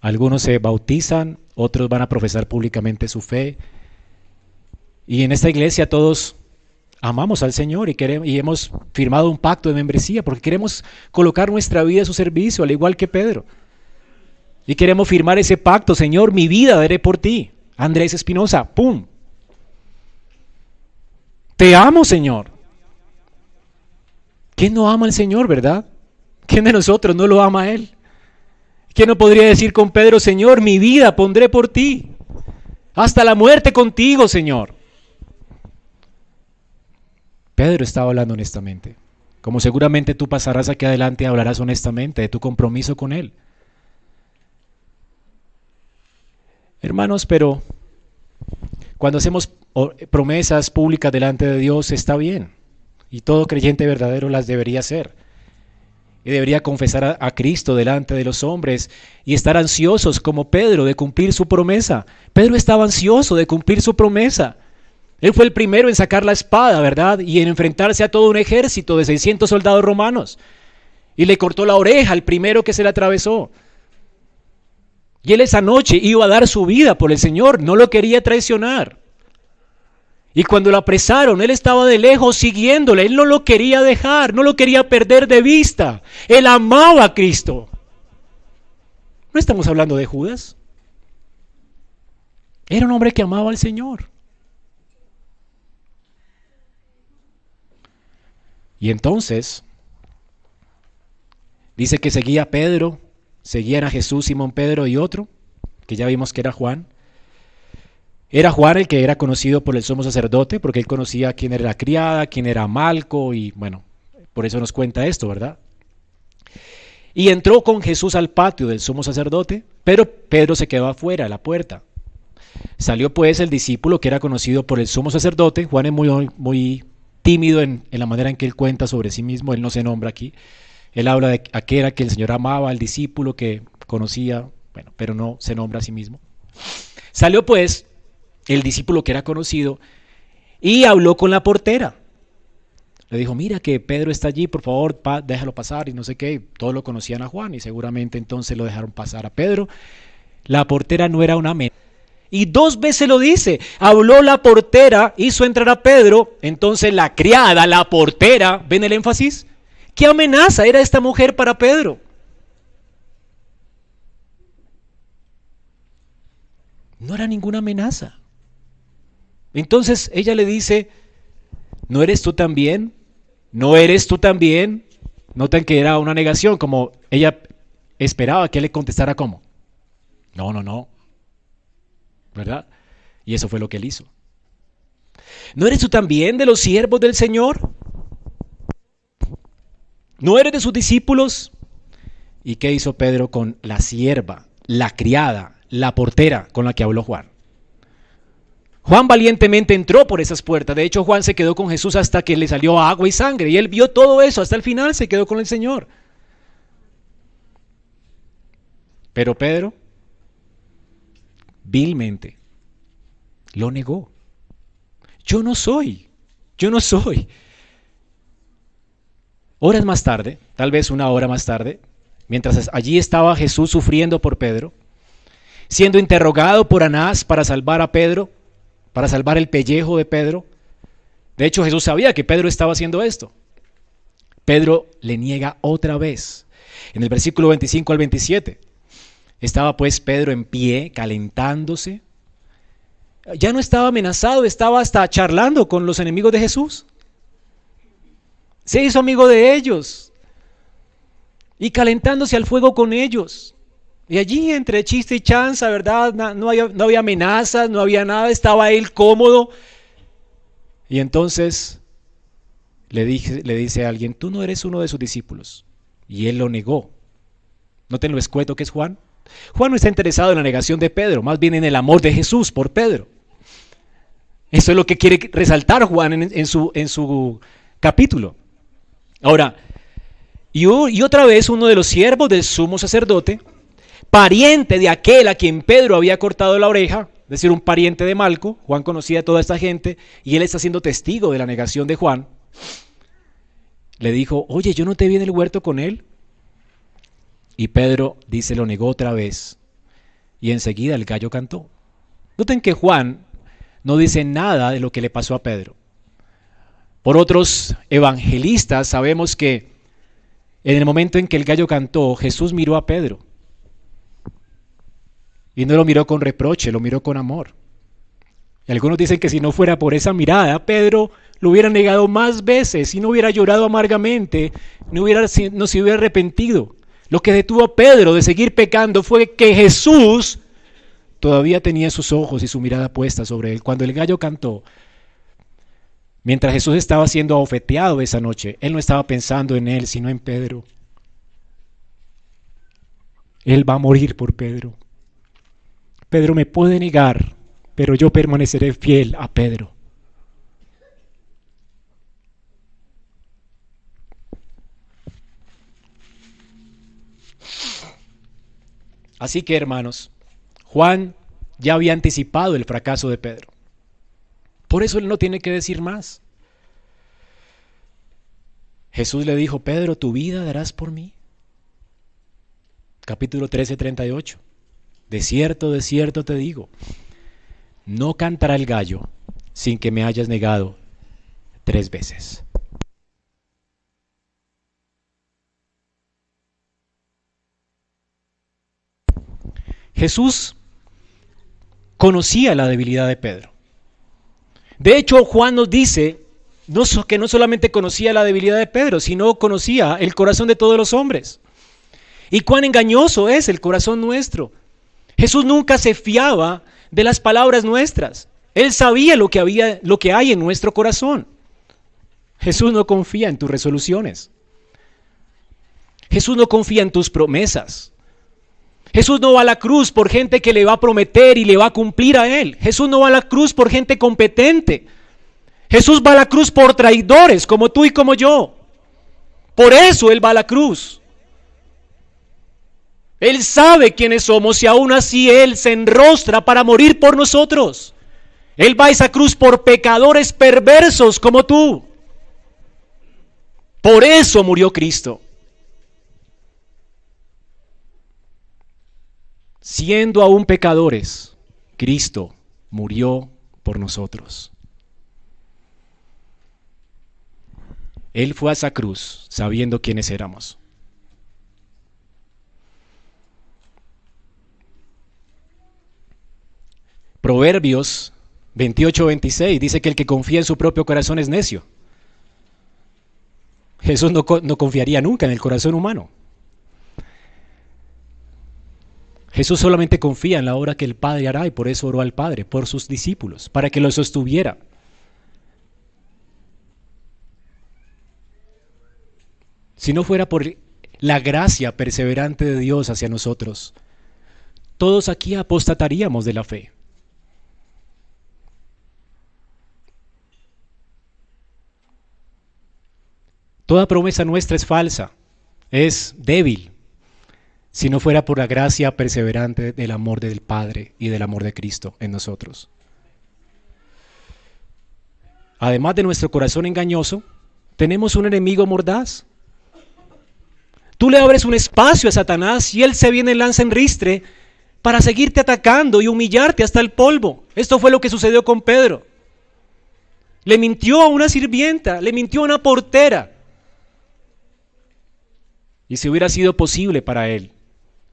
Algunos se bautizan, otros van a profesar públicamente su fe. Y en esta iglesia todos amamos al Señor y, queremos, y hemos firmado un pacto de membresía porque queremos colocar nuestra vida a su servicio, al igual que Pedro. Y queremos firmar ese pacto, Señor, mi vida daré por ti. Andrés Espinosa, ¡pum! Te amo, Señor. ¿Quién no ama al Señor, verdad? ¿Quién de nosotros no lo ama a Él? ¿Quién no podría decir con Pedro, Señor, mi vida pondré por ti? Hasta la muerte contigo, Señor. Pedro estaba hablando honestamente. Como seguramente tú pasarás aquí adelante y hablarás honestamente de tu compromiso con Él. Hermanos, pero cuando hacemos promesas públicas delante de Dios está bien. Y todo creyente verdadero las debería hacer. Y debería confesar a, Cristo delante de los hombres y estar ansiosos como Pedro de cumplir su promesa. Pedro estaba ansioso de cumplir su promesa. Él fue el primero en sacar la espada, ¿verdad? Y en enfrentarse a todo un ejército de 600 soldados romanos. Y le cortó la oreja al primero que se le atravesó. Y él esa noche iba a dar su vida por el Señor, no lo quería traicionar. Y cuando lo apresaron, él estaba de lejos siguiéndole, él no lo quería dejar, no lo quería perder de vista. Él amaba a Cristo. No estamos hablando de Judas. Era un hombre que amaba al Señor. Y entonces, dice que seguía a Pedro seguían a Jesús, Simón Pedro y otro, que ya vimos que era Juan. Era Juan el que era conocido por el sumo sacerdote, porque él conocía quién era la criada, quién era Malco, y bueno, por eso nos cuenta esto, ¿verdad? Y entró con Jesús al patio del sumo sacerdote, pero Pedro se quedó afuera, a la puerta. Salió pues el discípulo que era conocido por el sumo sacerdote. Juan es muy, muy tímido en, en la manera en que él cuenta sobre sí mismo, él no se nombra aquí. Él habla de aquel que el Señor amaba, al discípulo que conocía, bueno, pero no se nombra a sí mismo. Salió pues el discípulo que era conocido y habló con la portera. Le dijo, mira que Pedro está allí, por favor, déjalo pasar y no sé qué. Todos lo conocían a Juan y seguramente entonces lo dejaron pasar a Pedro. La portera no era una Y dos veces lo dice. Habló la portera, hizo entrar a Pedro. Entonces la criada, la portera, ¿ven el énfasis? ¿Qué amenaza era esta mujer para Pedro? No era ninguna amenaza. Entonces ella le dice, ¿no eres tú también? ¿No eres tú también? Notan que era una negación, como ella esperaba que él le contestara como. No, no, no. ¿Verdad? Y eso fue lo que él hizo. ¿No eres tú también de los siervos del Señor? ¿No eres de sus discípulos? ¿Y qué hizo Pedro con la sierva, la criada, la portera con la que habló Juan? Juan valientemente entró por esas puertas. De hecho, Juan se quedó con Jesús hasta que le salió agua y sangre. Y él vio todo eso. Hasta el final se quedó con el Señor. Pero Pedro, vilmente, lo negó. Yo no soy. Yo no soy. Horas más tarde, tal vez una hora más tarde, mientras allí estaba Jesús sufriendo por Pedro, siendo interrogado por Anás para salvar a Pedro, para salvar el pellejo de Pedro. De hecho, Jesús sabía que Pedro estaba haciendo esto. Pedro le niega otra vez. En el versículo 25 al 27, estaba pues Pedro en pie, calentándose. Ya no estaba amenazado, estaba hasta charlando con los enemigos de Jesús. Se hizo amigo de ellos y calentándose al fuego con ellos. Y allí entre chiste y chanza, ¿verdad? No había, amenazas, no había nada, estaba él cómodo. Y entonces le, dice a alguien, tú no eres uno de sus discípulos. Y él lo negó. ¿No te lo escueto que es Juan? Juan no está interesado en la negación de Pedro, más bien en el amor de Jesús por Pedro. Eso es lo que quiere resaltar Juan en su capítulo. Ahora, y, otra vez uno de los siervos del sumo sacerdote, pariente de aquel a quien Pedro había cortado la oreja, es decir, un pariente de Malco, Juan conocía a toda esta gente y él está siendo testigo de la negación de Juan, le dijo, oye, yo no te vi en el huerto con él. Y Pedro dice, lo negó otra vez. Y enseguida el gallo cantó. Noten que Juan no dice nada de lo que le pasó a Pedro. Por otros evangelistas sabemos que en el momento en que el gallo cantó, Jesús miró a Pedro y no lo miró con reproche, lo miró con amor. Y algunos dicen que si no fuera por esa mirada, Pedro lo hubiera negado más veces y no hubiera llorado amargamente, no, hubiera, no se hubiera arrepentido. Lo que detuvo a Pedro de seguir pecando fue que Jesús todavía tenía sus ojos y su mirada puesta sobre él. Cuando el gallo cantó, mientras Jesús estaba siendo ofeteado esa noche, él no estaba pensando en él, sino en Pedro. Él va a morir por Pedro. Pedro me puede negar, pero yo permaneceré fiel a Pedro. Así que hermanos, Juan ya había anticipado el fracaso de Pedro. Por eso él no tiene que decir más. Jesús le dijo, Pedro, ¿tu vida darás por mí? Capítulo 13, 38. De cierto, de cierto te digo, no cantará el gallo sin que me hayas negado tres veces. Jesús conocía la debilidad de Pedro. De hecho, Juan nos dice que no solamente conocía la debilidad de Pedro, sino conocía el corazón de todos los hombres. Y cuán engañoso es el corazón nuestro. Jesús nunca se fiaba de las palabras nuestras. Él sabía lo que había, lo que hay en nuestro corazón. Jesús no confía en tus resoluciones. Jesús no confía en tus promesas. Jesús no va a la cruz por gente que le va a prometer y le va a cumplir a él. Jesús no va a la cruz por gente competente. Jesús va a la cruz por traidores como tú y como yo. Por eso Él va a la cruz. Él sabe quiénes somos y aún así Él se enrostra para morir por nosotros. Él va a esa cruz por pecadores perversos como tú. Por eso murió Cristo. Siendo aún pecadores, Cristo murió por nosotros. Él fue a esa cruz sabiendo quiénes éramos. Proverbios 28-26 dice que el que confía en su propio corazón es necio. Jesús no, no, confiaría nunca en el corazón humano. Jesús solamente confía en la obra que el Padre hará y por eso oró al Padre, por sus discípulos, para que los sostuviera. Si no fuera por la gracia perseverante de Dios hacia nosotros, todos aquí apostataríamos de la fe. Toda promesa nuestra es falsa, es débil, si no fuera por la gracia perseverante del amor del Padre y del amor de Cristo en nosotros. Además de nuestro corazón engañoso, tenemos un enemigo mordaz. Tú le abres un espacio a Satanás y él se viene en lanza en ristre para seguirte atacando y humillarte hasta el polvo. Esto fue lo que sucedió con Pedro. Le mintió a una sirvienta, le mintió a una portera. Y si hubiera sido posible para él,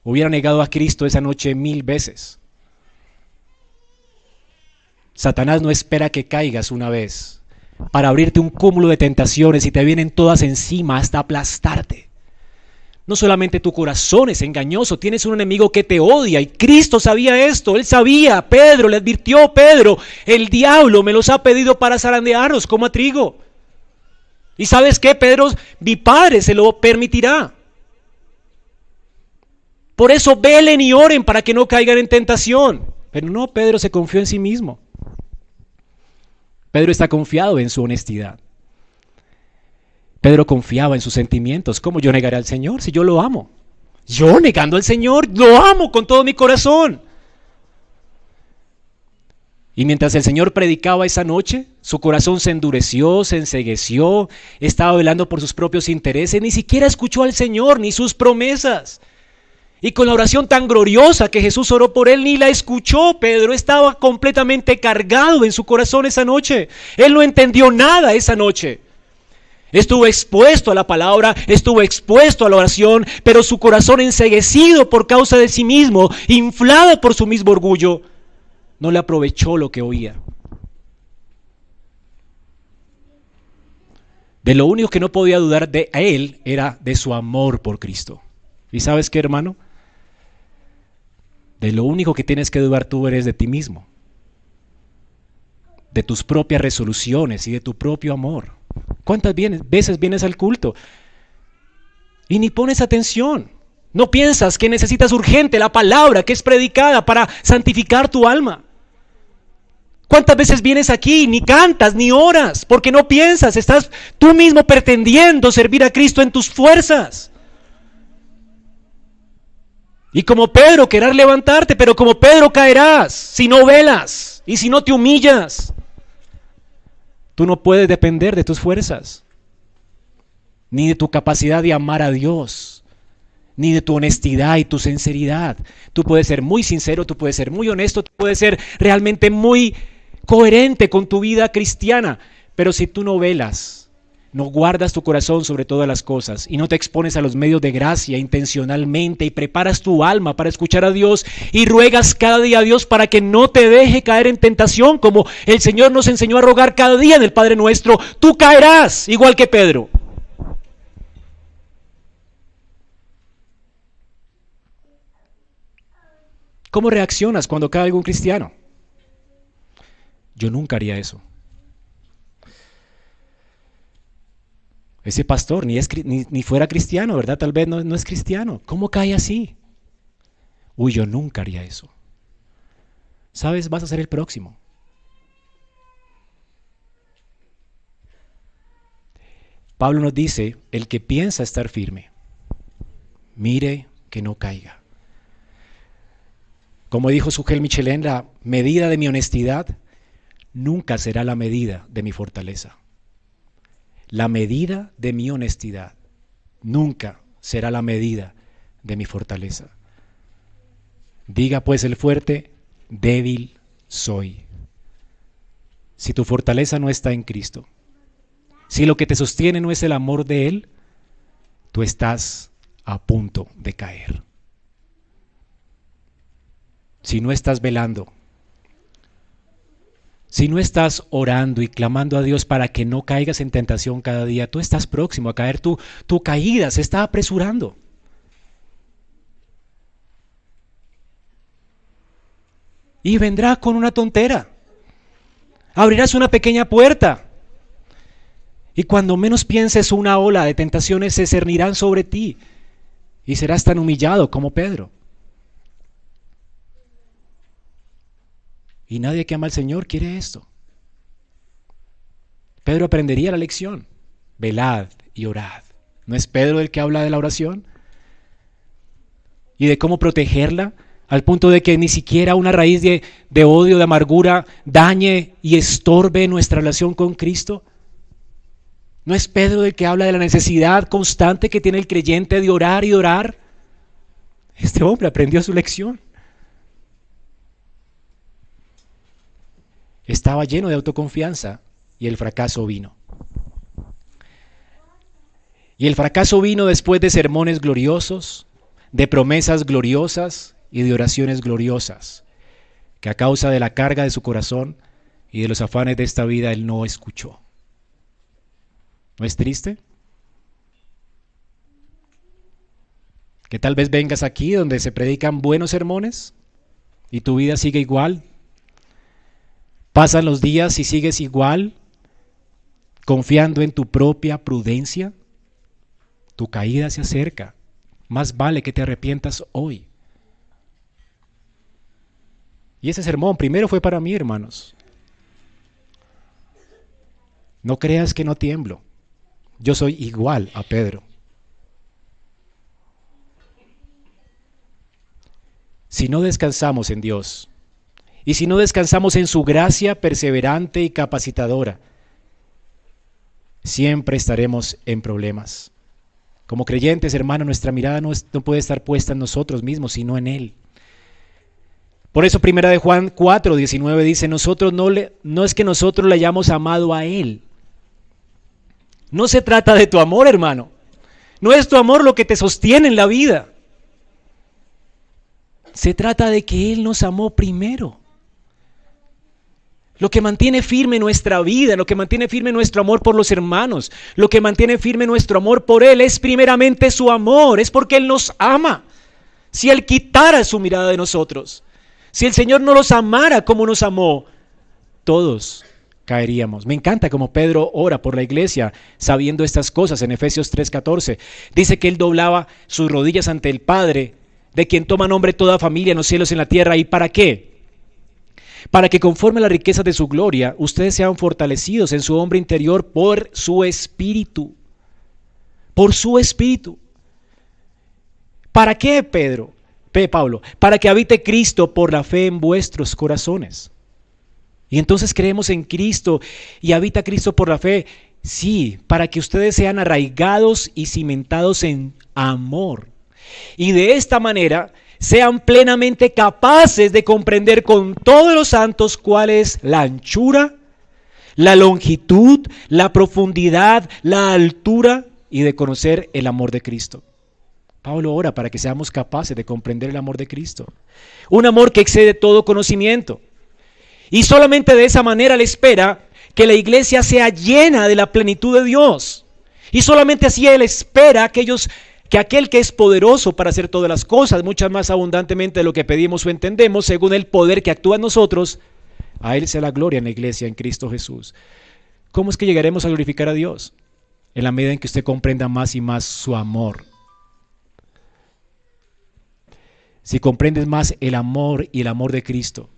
hubiera negado a Cristo esa noche mil veces. Satanás no espera que caigas una vez para abrirte un cúmulo de tentaciones y te vienen todas encima hasta aplastarte. No solamente tu corazón es engañoso, tienes un enemigo que te odia y Cristo sabía esto, él sabía, Pedro le advirtió, Pedro, el diablo me los ha pedido para zarandearos como a trigo. Y sabes qué, Pedro, mi Padre se lo permitirá. Por eso velen y oren para que no caigan en tentación. Pero no, Pedro se confió en sí mismo. Pedro está confiado en su honestidad. Pedro confiaba en sus sentimientos. ¿Cómo yo negaré al Señor si yo lo amo? Yo negando al Señor, lo amo con todo mi corazón. Y mientras el Señor predicaba esa noche, su corazón se endureció, se ensegueció, estaba velando por sus propios intereses, ni siquiera escuchó al Señor ni sus promesas. Y con la oración tan gloriosa que Jesús oró por él, ni la escuchó. Pedro estaba completamente cargado en su corazón esa noche. Él no entendió nada esa noche. Estuvo expuesto a la palabra, estuvo expuesto a la oración, pero su corazón enseguecido por causa de sí mismo, inflado por su mismo orgullo, no le aprovechó lo que oía. De lo único que no podía dudar de él era de su amor por Cristo. ¿Y sabes qué, hermano? De lo único que tienes que dudar tú eres de ti mismo, de tus propias resoluciones y de tu propio amor. ¿Cuántas veces vienes al culto y ni pones atención? No piensas que necesitas urgente la palabra que es predicada para santificar tu alma. ¿Cuántas veces vienes aquí, ni cantas, ni oras, porque no piensas, estás tú mismo pretendiendo servir a Cristo en tus fuerzas? Y como Pedro querer levantarte, pero como Pedro caerás si no velas y si no te humillas. Tú no puedes depender de tus fuerzas, ni de tu capacidad de amar a Dios, ni de tu honestidad y tu sinceridad. Tú puedes ser muy sincero, tú puedes ser muy honesto, tú puedes ser realmente muy coherente con tu vida cristiana, pero si tú no velas, no guardas tu corazón sobre todas las cosas y no te expones a los medios de gracia intencionalmente y preparas tu alma para escuchar a Dios y ruegas cada día a Dios para que no te deje caer en tentación como el Señor nos enseñó a rogar cada día en el Padre nuestro, tú caerás igual que Pedro. ¿Cómo reaccionas cuando cae algún cristiano? Yo nunca haría eso. Ese pastor ni, es, ni, fuera cristiano, ¿verdad? Tal vez no, no es cristiano. ¿Cómo cae así? Uy, yo nunca haría eso. ¿Sabes? Vas a ser el próximo. Pablo nos dice, el que piensa estar firme, mire que no caiga. Como dijo Sugel Michelin, la medida de mi honestidad nunca será la medida de mi fortaleza. La medida de mi honestidad nunca será la medida de mi fortaleza. Diga pues el fuerte, débil soy. Si tu fortaleza no está en Cristo, si lo que te sostiene no es el amor de Él, tú estás a punto de caer. Si no estás velando, si no estás orando y clamando a Dios para que no caigas en tentación cada día, tú estás próximo a caer, tu, tu caída se está apresurando. Y vendrá con una tontera. Abrirás una pequeña puerta. Y cuando menos pienses una ola de tentaciones se cernirán sobre ti y serás tan humillado como Pedro. Y nadie que ama al Señor quiere esto. Pedro aprendería la lección. Velad y orad. ¿No es Pedro el que habla de la oración? Y de cómo protegerla al punto de que ni siquiera una raíz de, de odio, de amargura, dañe y estorbe nuestra relación con Cristo. ¿No es Pedro el que habla de la necesidad constante que tiene el creyente de orar y orar? Este hombre aprendió su lección. Estaba lleno de autoconfianza y el fracaso vino. Y el fracaso vino después de sermones gloriosos, de promesas gloriosas y de oraciones gloriosas, que a causa de la carga de su corazón y de los afanes de esta vida él no escuchó. ¿No es triste? Que tal vez vengas aquí donde se predican buenos sermones y tu vida sigue igual, Pasan los días y sigues igual, confiando en tu propia prudencia. Tu caída se acerca. Más vale que te arrepientas hoy. Y ese sermón primero fue para mí, hermanos. No creas que no tiemblo. Yo soy igual a Pedro. Si no descansamos en Dios, y si no descansamos en su gracia perseverante y capacitadora, siempre estaremos en problemas. Como creyentes, hermano, nuestra mirada no, puede estar puesta en nosotros mismos, sino en Él. Por eso primera de Juan 4, 19 dice, nosotros no, le, no es que nosotros le hayamos amado a Él. No se trata de tu amor, hermano. No es tu amor lo que te sostiene en la vida. Se trata de que Él nos amó primero. Lo que mantiene firme nuestra vida, lo que mantiene firme nuestro amor por los hermanos, lo que mantiene firme nuestro amor por Él es primeramente su amor, es porque Él nos ama. Si Él quitara su mirada de nosotros, si el Señor no los amara como nos amó, todos caeríamos. Me encanta como Pedro ora por la iglesia sabiendo estas cosas en Efesios 3:14. Dice que Él doblaba sus rodillas ante el Padre, de quien toma nombre toda familia en los cielos y en la tierra. ¿Y para qué? Para que conforme a la riqueza de su gloria, ustedes sean fortalecidos en su hombre interior por su espíritu. Por su espíritu. ¿Para qué, Pedro? P. Pablo, para que habite Cristo por la fe en vuestros corazones. Y entonces creemos en Cristo y habita Cristo por la fe. Sí, para que ustedes sean arraigados y cimentados en amor. Y de esta manera sean plenamente capaces de comprender con todos los santos cuál es la anchura, la longitud, la profundidad, la altura y de conocer el amor de Cristo. Pablo ora para que seamos capaces de comprender el amor de Cristo. Un amor que excede todo conocimiento. Y solamente de esa manera le espera que la iglesia sea llena de la plenitud de Dios. Y solamente así Él espera a aquellos que aquel que es poderoso para hacer todas las cosas, muchas más abundantemente de lo que pedimos o entendemos, según el poder que actúa en nosotros, a Él sea la gloria en la iglesia, en Cristo Jesús. ¿Cómo es que llegaremos a glorificar a Dios? En la medida en que usted comprenda más y más su amor. Si comprendes más el amor y el amor de Cristo,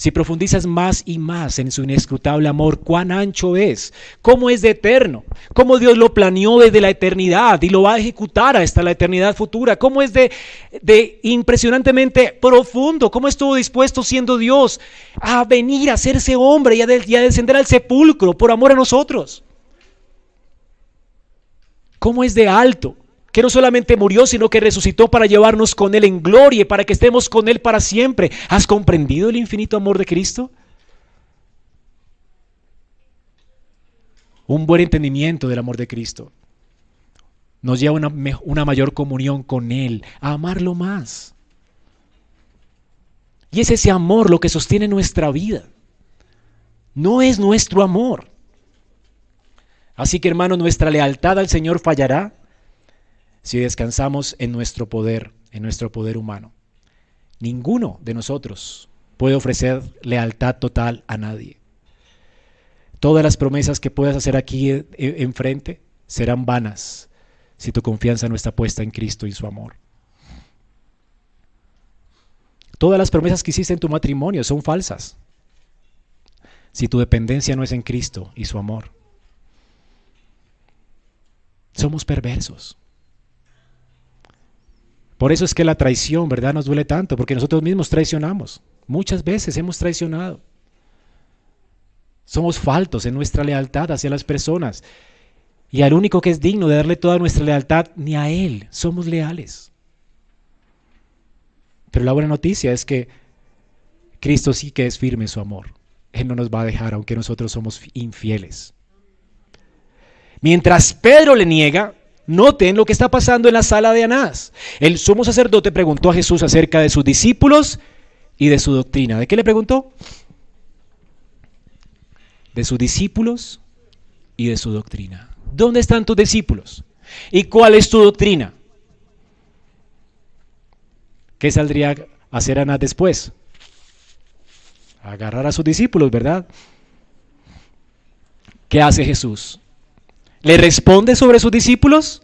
si profundizas más y más en su inescrutable amor, cuán ancho es, cómo es de eterno, cómo Dios lo planeó desde la eternidad y lo va a ejecutar hasta la eternidad futura, cómo es de, de impresionantemente profundo, cómo estuvo dispuesto siendo Dios a venir a hacerse hombre y a, y a descender al sepulcro por amor a nosotros. ¿Cómo es de alto? Que no solamente murió, sino que resucitó para llevarnos con Él en gloria, para que estemos con Él para siempre. ¿Has comprendido el infinito amor de Cristo? Un buen entendimiento del amor de Cristo nos lleva a una, una mayor comunión con Él, a amarlo más. Y es ese amor lo que sostiene nuestra vida. No es nuestro amor. Así que hermano, nuestra lealtad al Señor fallará si descansamos en nuestro poder, en nuestro poder humano. Ninguno de nosotros puede ofrecer lealtad total a nadie. Todas las promesas que puedas hacer aquí e, e, enfrente serán vanas si tu confianza no está puesta en Cristo y su amor. Todas las promesas que hiciste en tu matrimonio son falsas si tu dependencia no es en Cristo y su amor. Somos perversos. Por eso es que la traición, ¿verdad? Nos duele tanto, porque nosotros mismos traicionamos. Muchas veces hemos traicionado. Somos faltos en nuestra lealtad hacia las personas. Y al único que es digno de darle toda nuestra lealtad, ni a Él somos leales. Pero la buena noticia es que Cristo sí que es firme en su amor. Él no nos va a dejar aunque nosotros somos infieles. Mientras Pedro le niega, Noten lo que está pasando en la sala de Anás. El sumo sacerdote preguntó a Jesús acerca de sus discípulos y de su doctrina. ¿De qué le preguntó? De sus discípulos y de su doctrina. ¿Dónde están tus discípulos? ¿Y cuál es tu doctrina? ¿Qué saldría a hacer Anás después? Agarrar a sus discípulos, ¿verdad? ¿Qué hace Jesús? ¿Le responde sobre sus discípulos?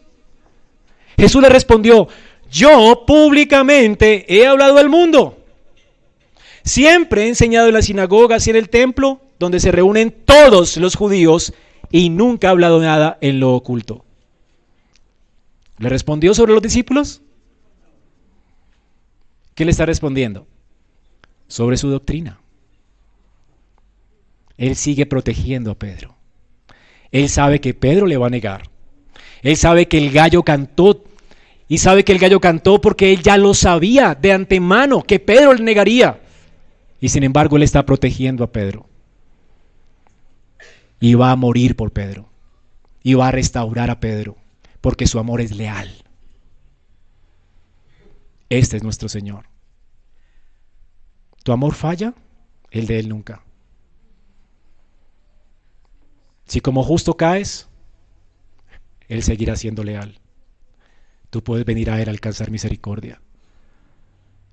Jesús le respondió, yo públicamente he hablado al mundo. Siempre he enseñado en las sinagogas y en el templo, donde se reúnen todos los judíos, y nunca he hablado nada en lo oculto. ¿Le respondió sobre los discípulos? ¿Qué le está respondiendo? Sobre su doctrina. Él sigue protegiendo a Pedro. Él sabe que Pedro le va a negar. Él sabe que el gallo cantó. Y sabe que el gallo cantó porque él ya lo sabía de antemano, que Pedro le negaría. Y sin embargo él está protegiendo a Pedro. Y va a morir por Pedro. Y va a restaurar a Pedro. Porque su amor es leal. Este es nuestro Señor. ¿Tu amor falla? El de Él nunca. Si como justo caes, Él seguirá siendo leal. Tú puedes venir a Él a alcanzar misericordia.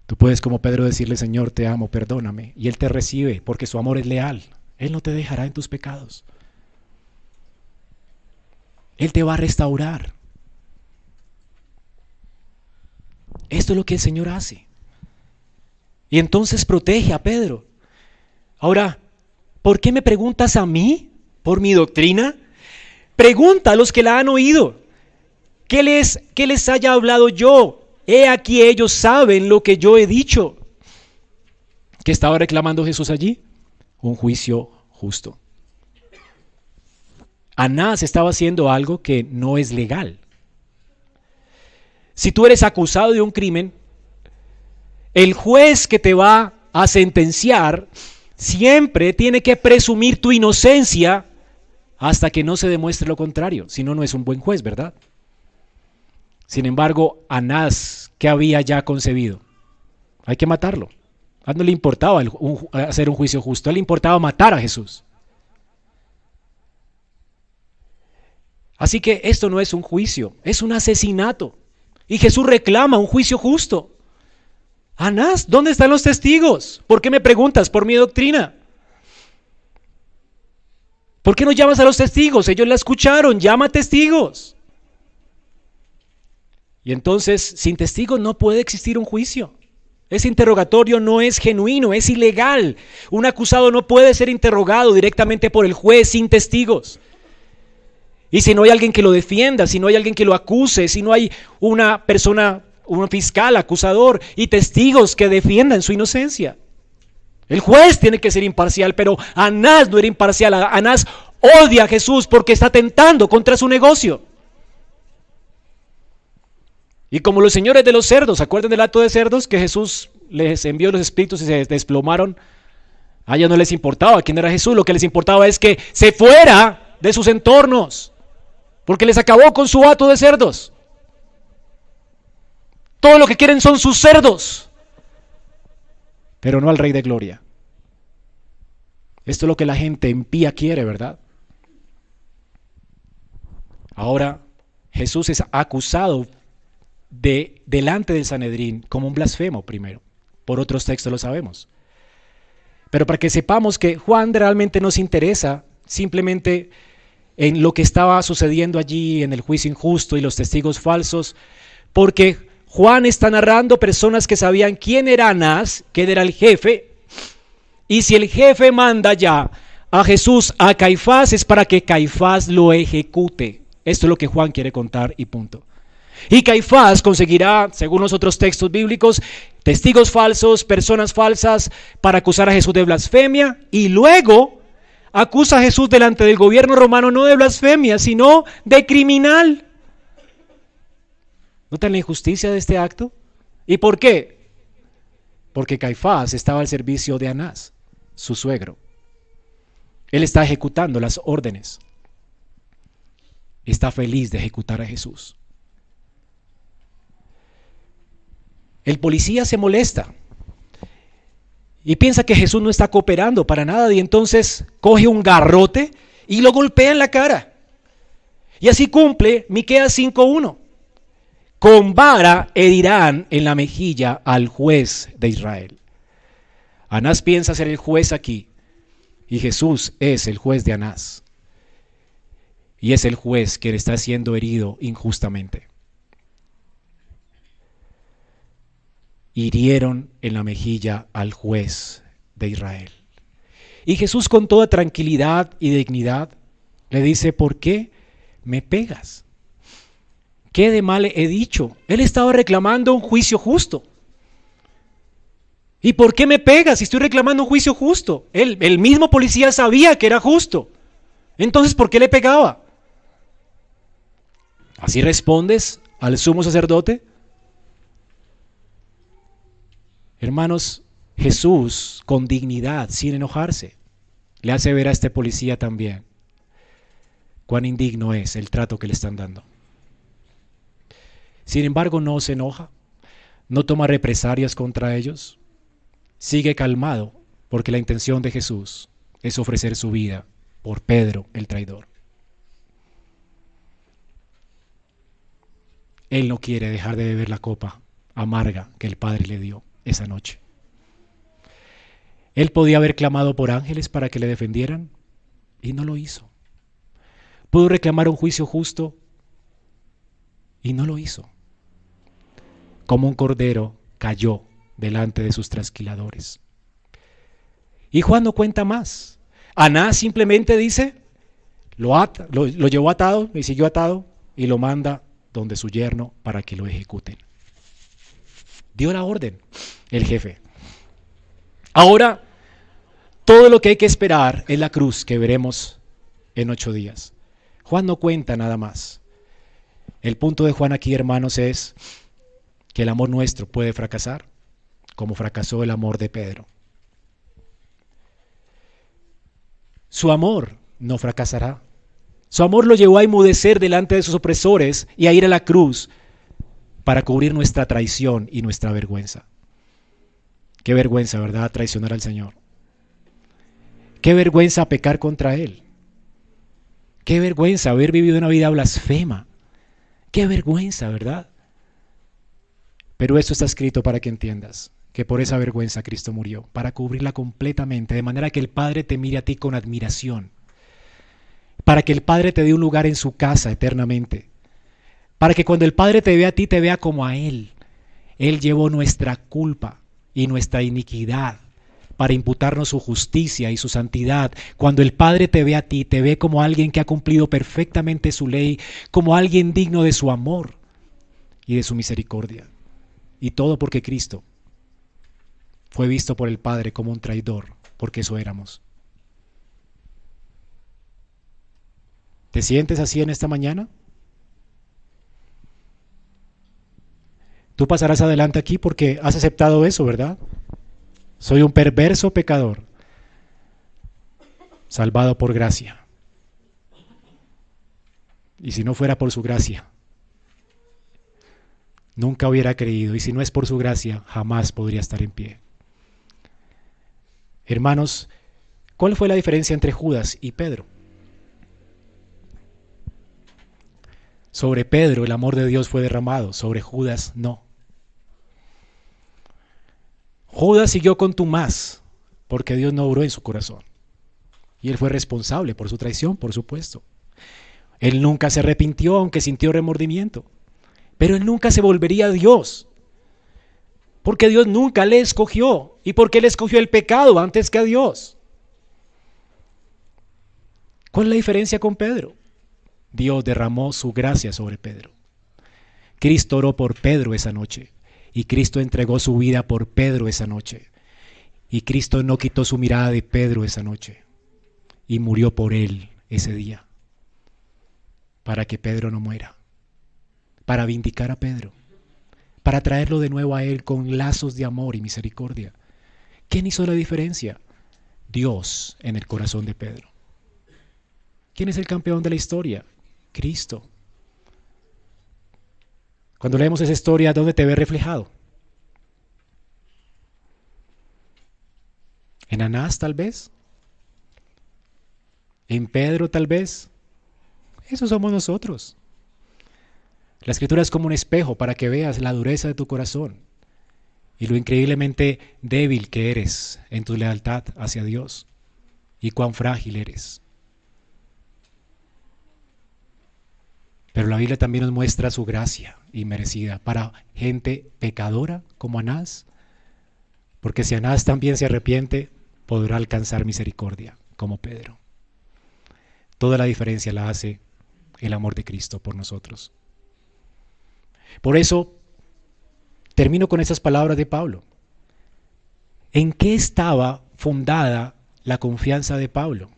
Tú puedes como Pedro decirle, Señor, te amo, perdóname. Y Él te recibe porque su amor es leal. Él no te dejará en tus pecados. Él te va a restaurar. Esto es lo que el Señor hace. Y entonces protege a Pedro. Ahora, ¿por qué me preguntas a mí? Por mi doctrina? Pregunta a los que la han oído. ¿Qué les, qué les haya hablado yo? He aquí ellos saben lo que yo he dicho. ¿Qué estaba reclamando Jesús allí? Un juicio justo. Anás estaba haciendo algo que no es legal. Si tú eres acusado de un crimen, el juez que te va a sentenciar siempre tiene que presumir tu inocencia hasta que no se demuestre lo contrario, si no, no es un buen juez, ¿verdad? Sin embargo, Anás, ¿qué había ya concebido? Hay que matarlo. A no le importaba hacer un juicio justo, a él le importaba matar a Jesús. Así que esto no es un juicio, es un asesinato. Y Jesús reclama un juicio justo. Anás, ¿dónde están los testigos? ¿Por qué me preguntas por mi doctrina? ¿Por qué no llamas a los testigos? Ellos la escucharon, llama a testigos. Y entonces, sin testigos no puede existir un juicio. Ese interrogatorio no es genuino, es ilegal. Un acusado no puede ser interrogado directamente por el juez sin testigos. Y si no hay alguien que lo defienda, si no hay alguien que lo acuse, si no hay una persona, un fiscal, acusador y testigos que defiendan su inocencia. El juez tiene que ser imparcial, pero Anás no era imparcial. Anás odia a Jesús porque está tentando contra su negocio. Y como los señores de los cerdos, ¿se acuerdan del acto de cerdos que Jesús les envió los espíritus y se desplomaron? A ellos no les importaba quién era Jesús, lo que les importaba es que se fuera de sus entornos, porque les acabó con su acto de cerdos. Todo lo que quieren son sus cerdos, pero no al Rey de Gloria. Esto es lo que la gente impía quiere, ¿verdad? Ahora Jesús es acusado de delante del Sanedrín como un blasfemo primero. Por otros textos lo sabemos. Pero para que sepamos que Juan realmente nos interesa simplemente en lo que estaba sucediendo allí en el juicio injusto y los testigos falsos, porque Juan está narrando personas que sabían quién era Anás, quién era el jefe, y si el jefe manda ya a Jesús a Caifás es para que Caifás lo ejecute. Esto es lo que Juan quiere contar y punto. Y Caifás conseguirá, según los otros textos bíblicos, testigos falsos, personas falsas para acusar a Jesús de blasfemia y luego acusa a Jesús delante del gobierno romano no de blasfemia, sino de criminal. ¿Notan la injusticia de este acto? ¿Y por qué? Porque Caifás estaba al servicio de Anás, su suegro. Él está ejecutando las órdenes. Está feliz de ejecutar a Jesús. El policía se molesta y piensa que Jesús no está cooperando para nada y entonces coge un garrote y lo golpea en la cara. Y así cumple Miqueas 5:1. Con vara herirán en la mejilla al juez de Israel. Anás piensa ser el juez aquí y Jesús es el juez de Anás. Y es el juez quien está siendo herido injustamente. hirieron en la mejilla al juez de Israel. Y Jesús con toda tranquilidad y dignidad le dice, ¿por qué me pegas? ¿Qué de mal he dicho? Él estaba reclamando un juicio justo. ¿Y por qué me pegas si estoy reclamando un juicio justo? Él, el mismo policía sabía que era justo. Entonces, ¿por qué le pegaba? ¿Así respondes al sumo sacerdote? Hermanos, Jesús con dignidad, sin enojarse, le hace ver a este policía también cuán indigno es el trato que le están dando. Sin embargo, no se enoja, no toma represalias contra ellos, sigue calmado porque la intención de Jesús es ofrecer su vida por Pedro el traidor. Él no quiere dejar de beber la copa amarga que el Padre le dio esa noche. Él podía haber clamado por ángeles para que le defendieran y no lo hizo. Pudo reclamar un juicio justo y no lo hizo. Como un cordero cayó delante de sus trasquiladores. Y Juan no cuenta más. Anás simplemente dice, lo, lo, lo llevó atado y siguió atado y lo manda donde su yerno para que lo ejecuten. Dio la orden el jefe. Ahora, todo lo que hay que esperar es la cruz que veremos en ocho días. Juan no cuenta nada más. El punto de Juan aquí, hermanos, es que el amor nuestro puede fracasar, como fracasó el amor de Pedro. Su amor no fracasará. Su amor lo llevó a inmudecer delante de sus opresores y a ir a la cruz para cubrir nuestra traición y nuestra vergüenza. Qué vergüenza, ¿verdad? Traicionar al Señor. Qué vergüenza pecar contra Él. Qué vergüenza haber vivido una vida blasfema. Qué vergüenza, ¿verdad? Pero esto está escrito para que entiendas que por esa vergüenza Cristo murió, para cubrirla completamente, de manera que el Padre te mire a ti con admiración, para que el Padre te dé un lugar en su casa eternamente, para que cuando el Padre te vea a ti, te vea como a Él. Él llevó nuestra culpa y nuestra iniquidad para imputarnos su justicia y su santidad. Cuando el Padre te ve a ti, te ve como alguien que ha cumplido perfectamente su ley, como alguien digno de su amor y de su misericordia. Y todo porque Cristo fue visto por el Padre como un traidor, porque eso éramos. ¿Te sientes así en esta mañana? Tú pasarás adelante aquí porque has aceptado eso, ¿verdad? Soy un perverso pecador, salvado por gracia. Y si no fuera por su gracia, nunca hubiera creído. Y si no es por su gracia, jamás podría estar en pie. Hermanos, ¿cuál fue la diferencia entre Judas y Pedro? Sobre Pedro el amor de Dios fue derramado, sobre Judas no. Judas siguió con más, porque Dios no obró en su corazón. Y él fue responsable por su traición, por supuesto. Él nunca se arrepintió, aunque sintió remordimiento. Pero él nunca se volvería a Dios. Porque Dios nunca le escogió. Y porque él escogió el pecado antes que a Dios. ¿Cuál es la diferencia con Pedro? Dios derramó su gracia sobre Pedro. Cristo oró por Pedro esa noche y Cristo entregó su vida por Pedro esa noche. Y Cristo no quitó su mirada de Pedro esa noche y murió por él ese día para que Pedro no muera, para vindicar a Pedro, para traerlo de nuevo a él con lazos de amor y misericordia. ¿Quién hizo la diferencia? Dios en el corazón de Pedro. ¿Quién es el campeón de la historia? Cristo. Cuando leemos esa historia, ¿dónde te ve reflejado? ¿En Anás tal vez? ¿En Pedro tal vez? Eso somos nosotros. La escritura es como un espejo para que veas la dureza de tu corazón y lo increíblemente débil que eres en tu lealtad hacia Dios y cuán frágil eres. Pero la Biblia también nos muestra su gracia inmerecida para gente pecadora como Anás, porque si Anás también se arrepiente, podrá alcanzar misericordia como Pedro. Toda la diferencia la hace el amor de Cristo por nosotros. Por eso, termino con esas palabras de Pablo. ¿En qué estaba fundada la confianza de Pablo?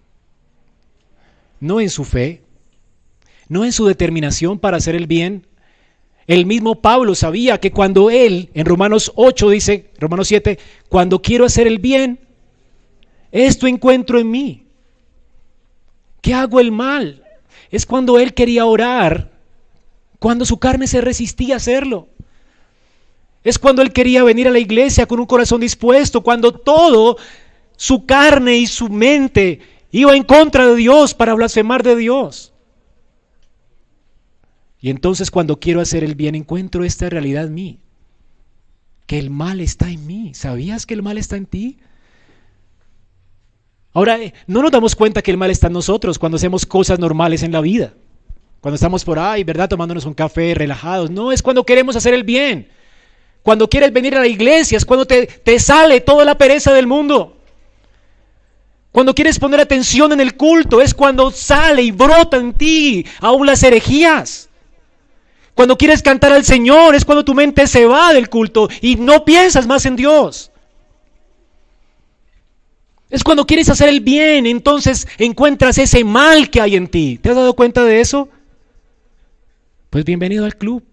No en su fe, no en su determinación para hacer el bien. El mismo Pablo sabía que cuando él, en Romanos 8 dice, Romanos 7, cuando quiero hacer el bien, esto encuentro en mí. ¿Qué hago el mal? Es cuando él quería orar, cuando su carne se resistía a hacerlo. Es cuando él quería venir a la iglesia con un corazón dispuesto, cuando todo su carne y su mente iba en contra de Dios para blasfemar de Dios. Y entonces cuando quiero hacer el bien encuentro esta realidad en mí, que el mal está en mí. ¿Sabías que el mal está en ti? Ahora, eh, no nos damos cuenta que el mal está en nosotros cuando hacemos cosas normales en la vida. Cuando estamos por ahí, ¿verdad? Tomándonos un café, relajados. No, es cuando queremos hacer el bien. Cuando quieres venir a la iglesia, es cuando te, te sale toda la pereza del mundo. Cuando quieres poner atención en el culto, es cuando sale y brota en ti aún las herejías. Cuando quieres cantar al Señor es cuando tu mente se va del culto y no piensas más en Dios. Es cuando quieres hacer el bien, entonces encuentras ese mal que hay en ti. ¿Te has dado cuenta de eso? Pues bienvenido al club.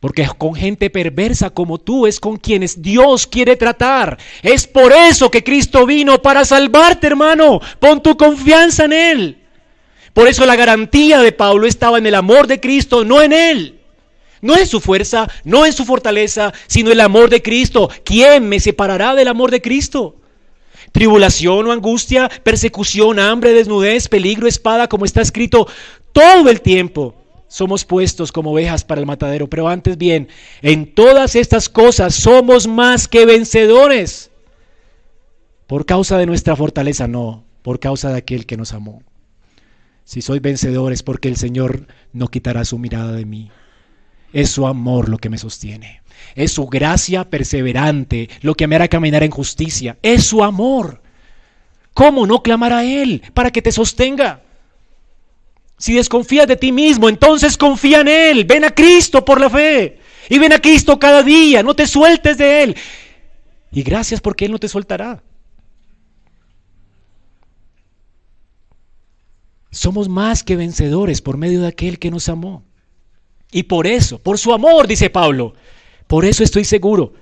Porque con gente perversa como tú es con quienes Dios quiere tratar. Es por eso que Cristo vino para salvarte, hermano. Pon tu confianza en Él. Por eso la garantía de Pablo estaba en el amor de Cristo, no en él. No en su fuerza, no en su fortaleza, sino el amor de Cristo. ¿Quién me separará del amor de Cristo? Tribulación o angustia, persecución, hambre, desnudez, peligro, espada, como está escrito todo el tiempo. Somos puestos como ovejas para el matadero, pero antes bien, en todas estas cosas somos más que vencedores. Por causa de nuestra fortaleza, no, por causa de aquel que nos amó. Si soy vencedor es porque el Señor no quitará su mirada de mí. Es su amor lo que me sostiene. Es su gracia perseverante lo que me hará caminar en justicia. Es su amor. ¿Cómo no clamar a Él para que te sostenga? Si desconfías de ti mismo, entonces confía en Él. Ven a Cristo por la fe. Y ven a Cristo cada día. No te sueltes de Él. Y gracias porque Él no te soltará. Somos más que vencedores por medio de aquel que nos amó. Y por eso, por su amor, dice Pablo, por eso estoy seguro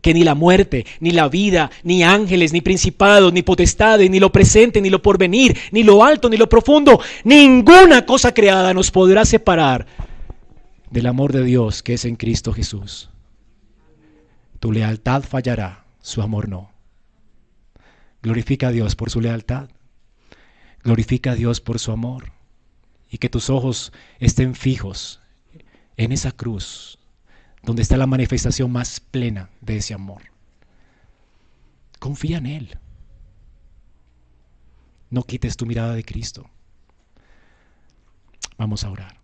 que ni la muerte, ni la vida, ni ángeles, ni principados, ni potestades, ni lo presente, ni lo porvenir, ni lo alto, ni lo profundo, ninguna cosa creada nos podrá separar del amor de Dios que es en Cristo Jesús. Tu lealtad fallará, su amor no. Glorifica a Dios por su lealtad. Glorifica a Dios por su amor. Y que tus ojos estén fijos en esa cruz, donde está la manifestación más plena de ese amor. Confía en Él. No quites tu mirada de Cristo. Vamos a orar.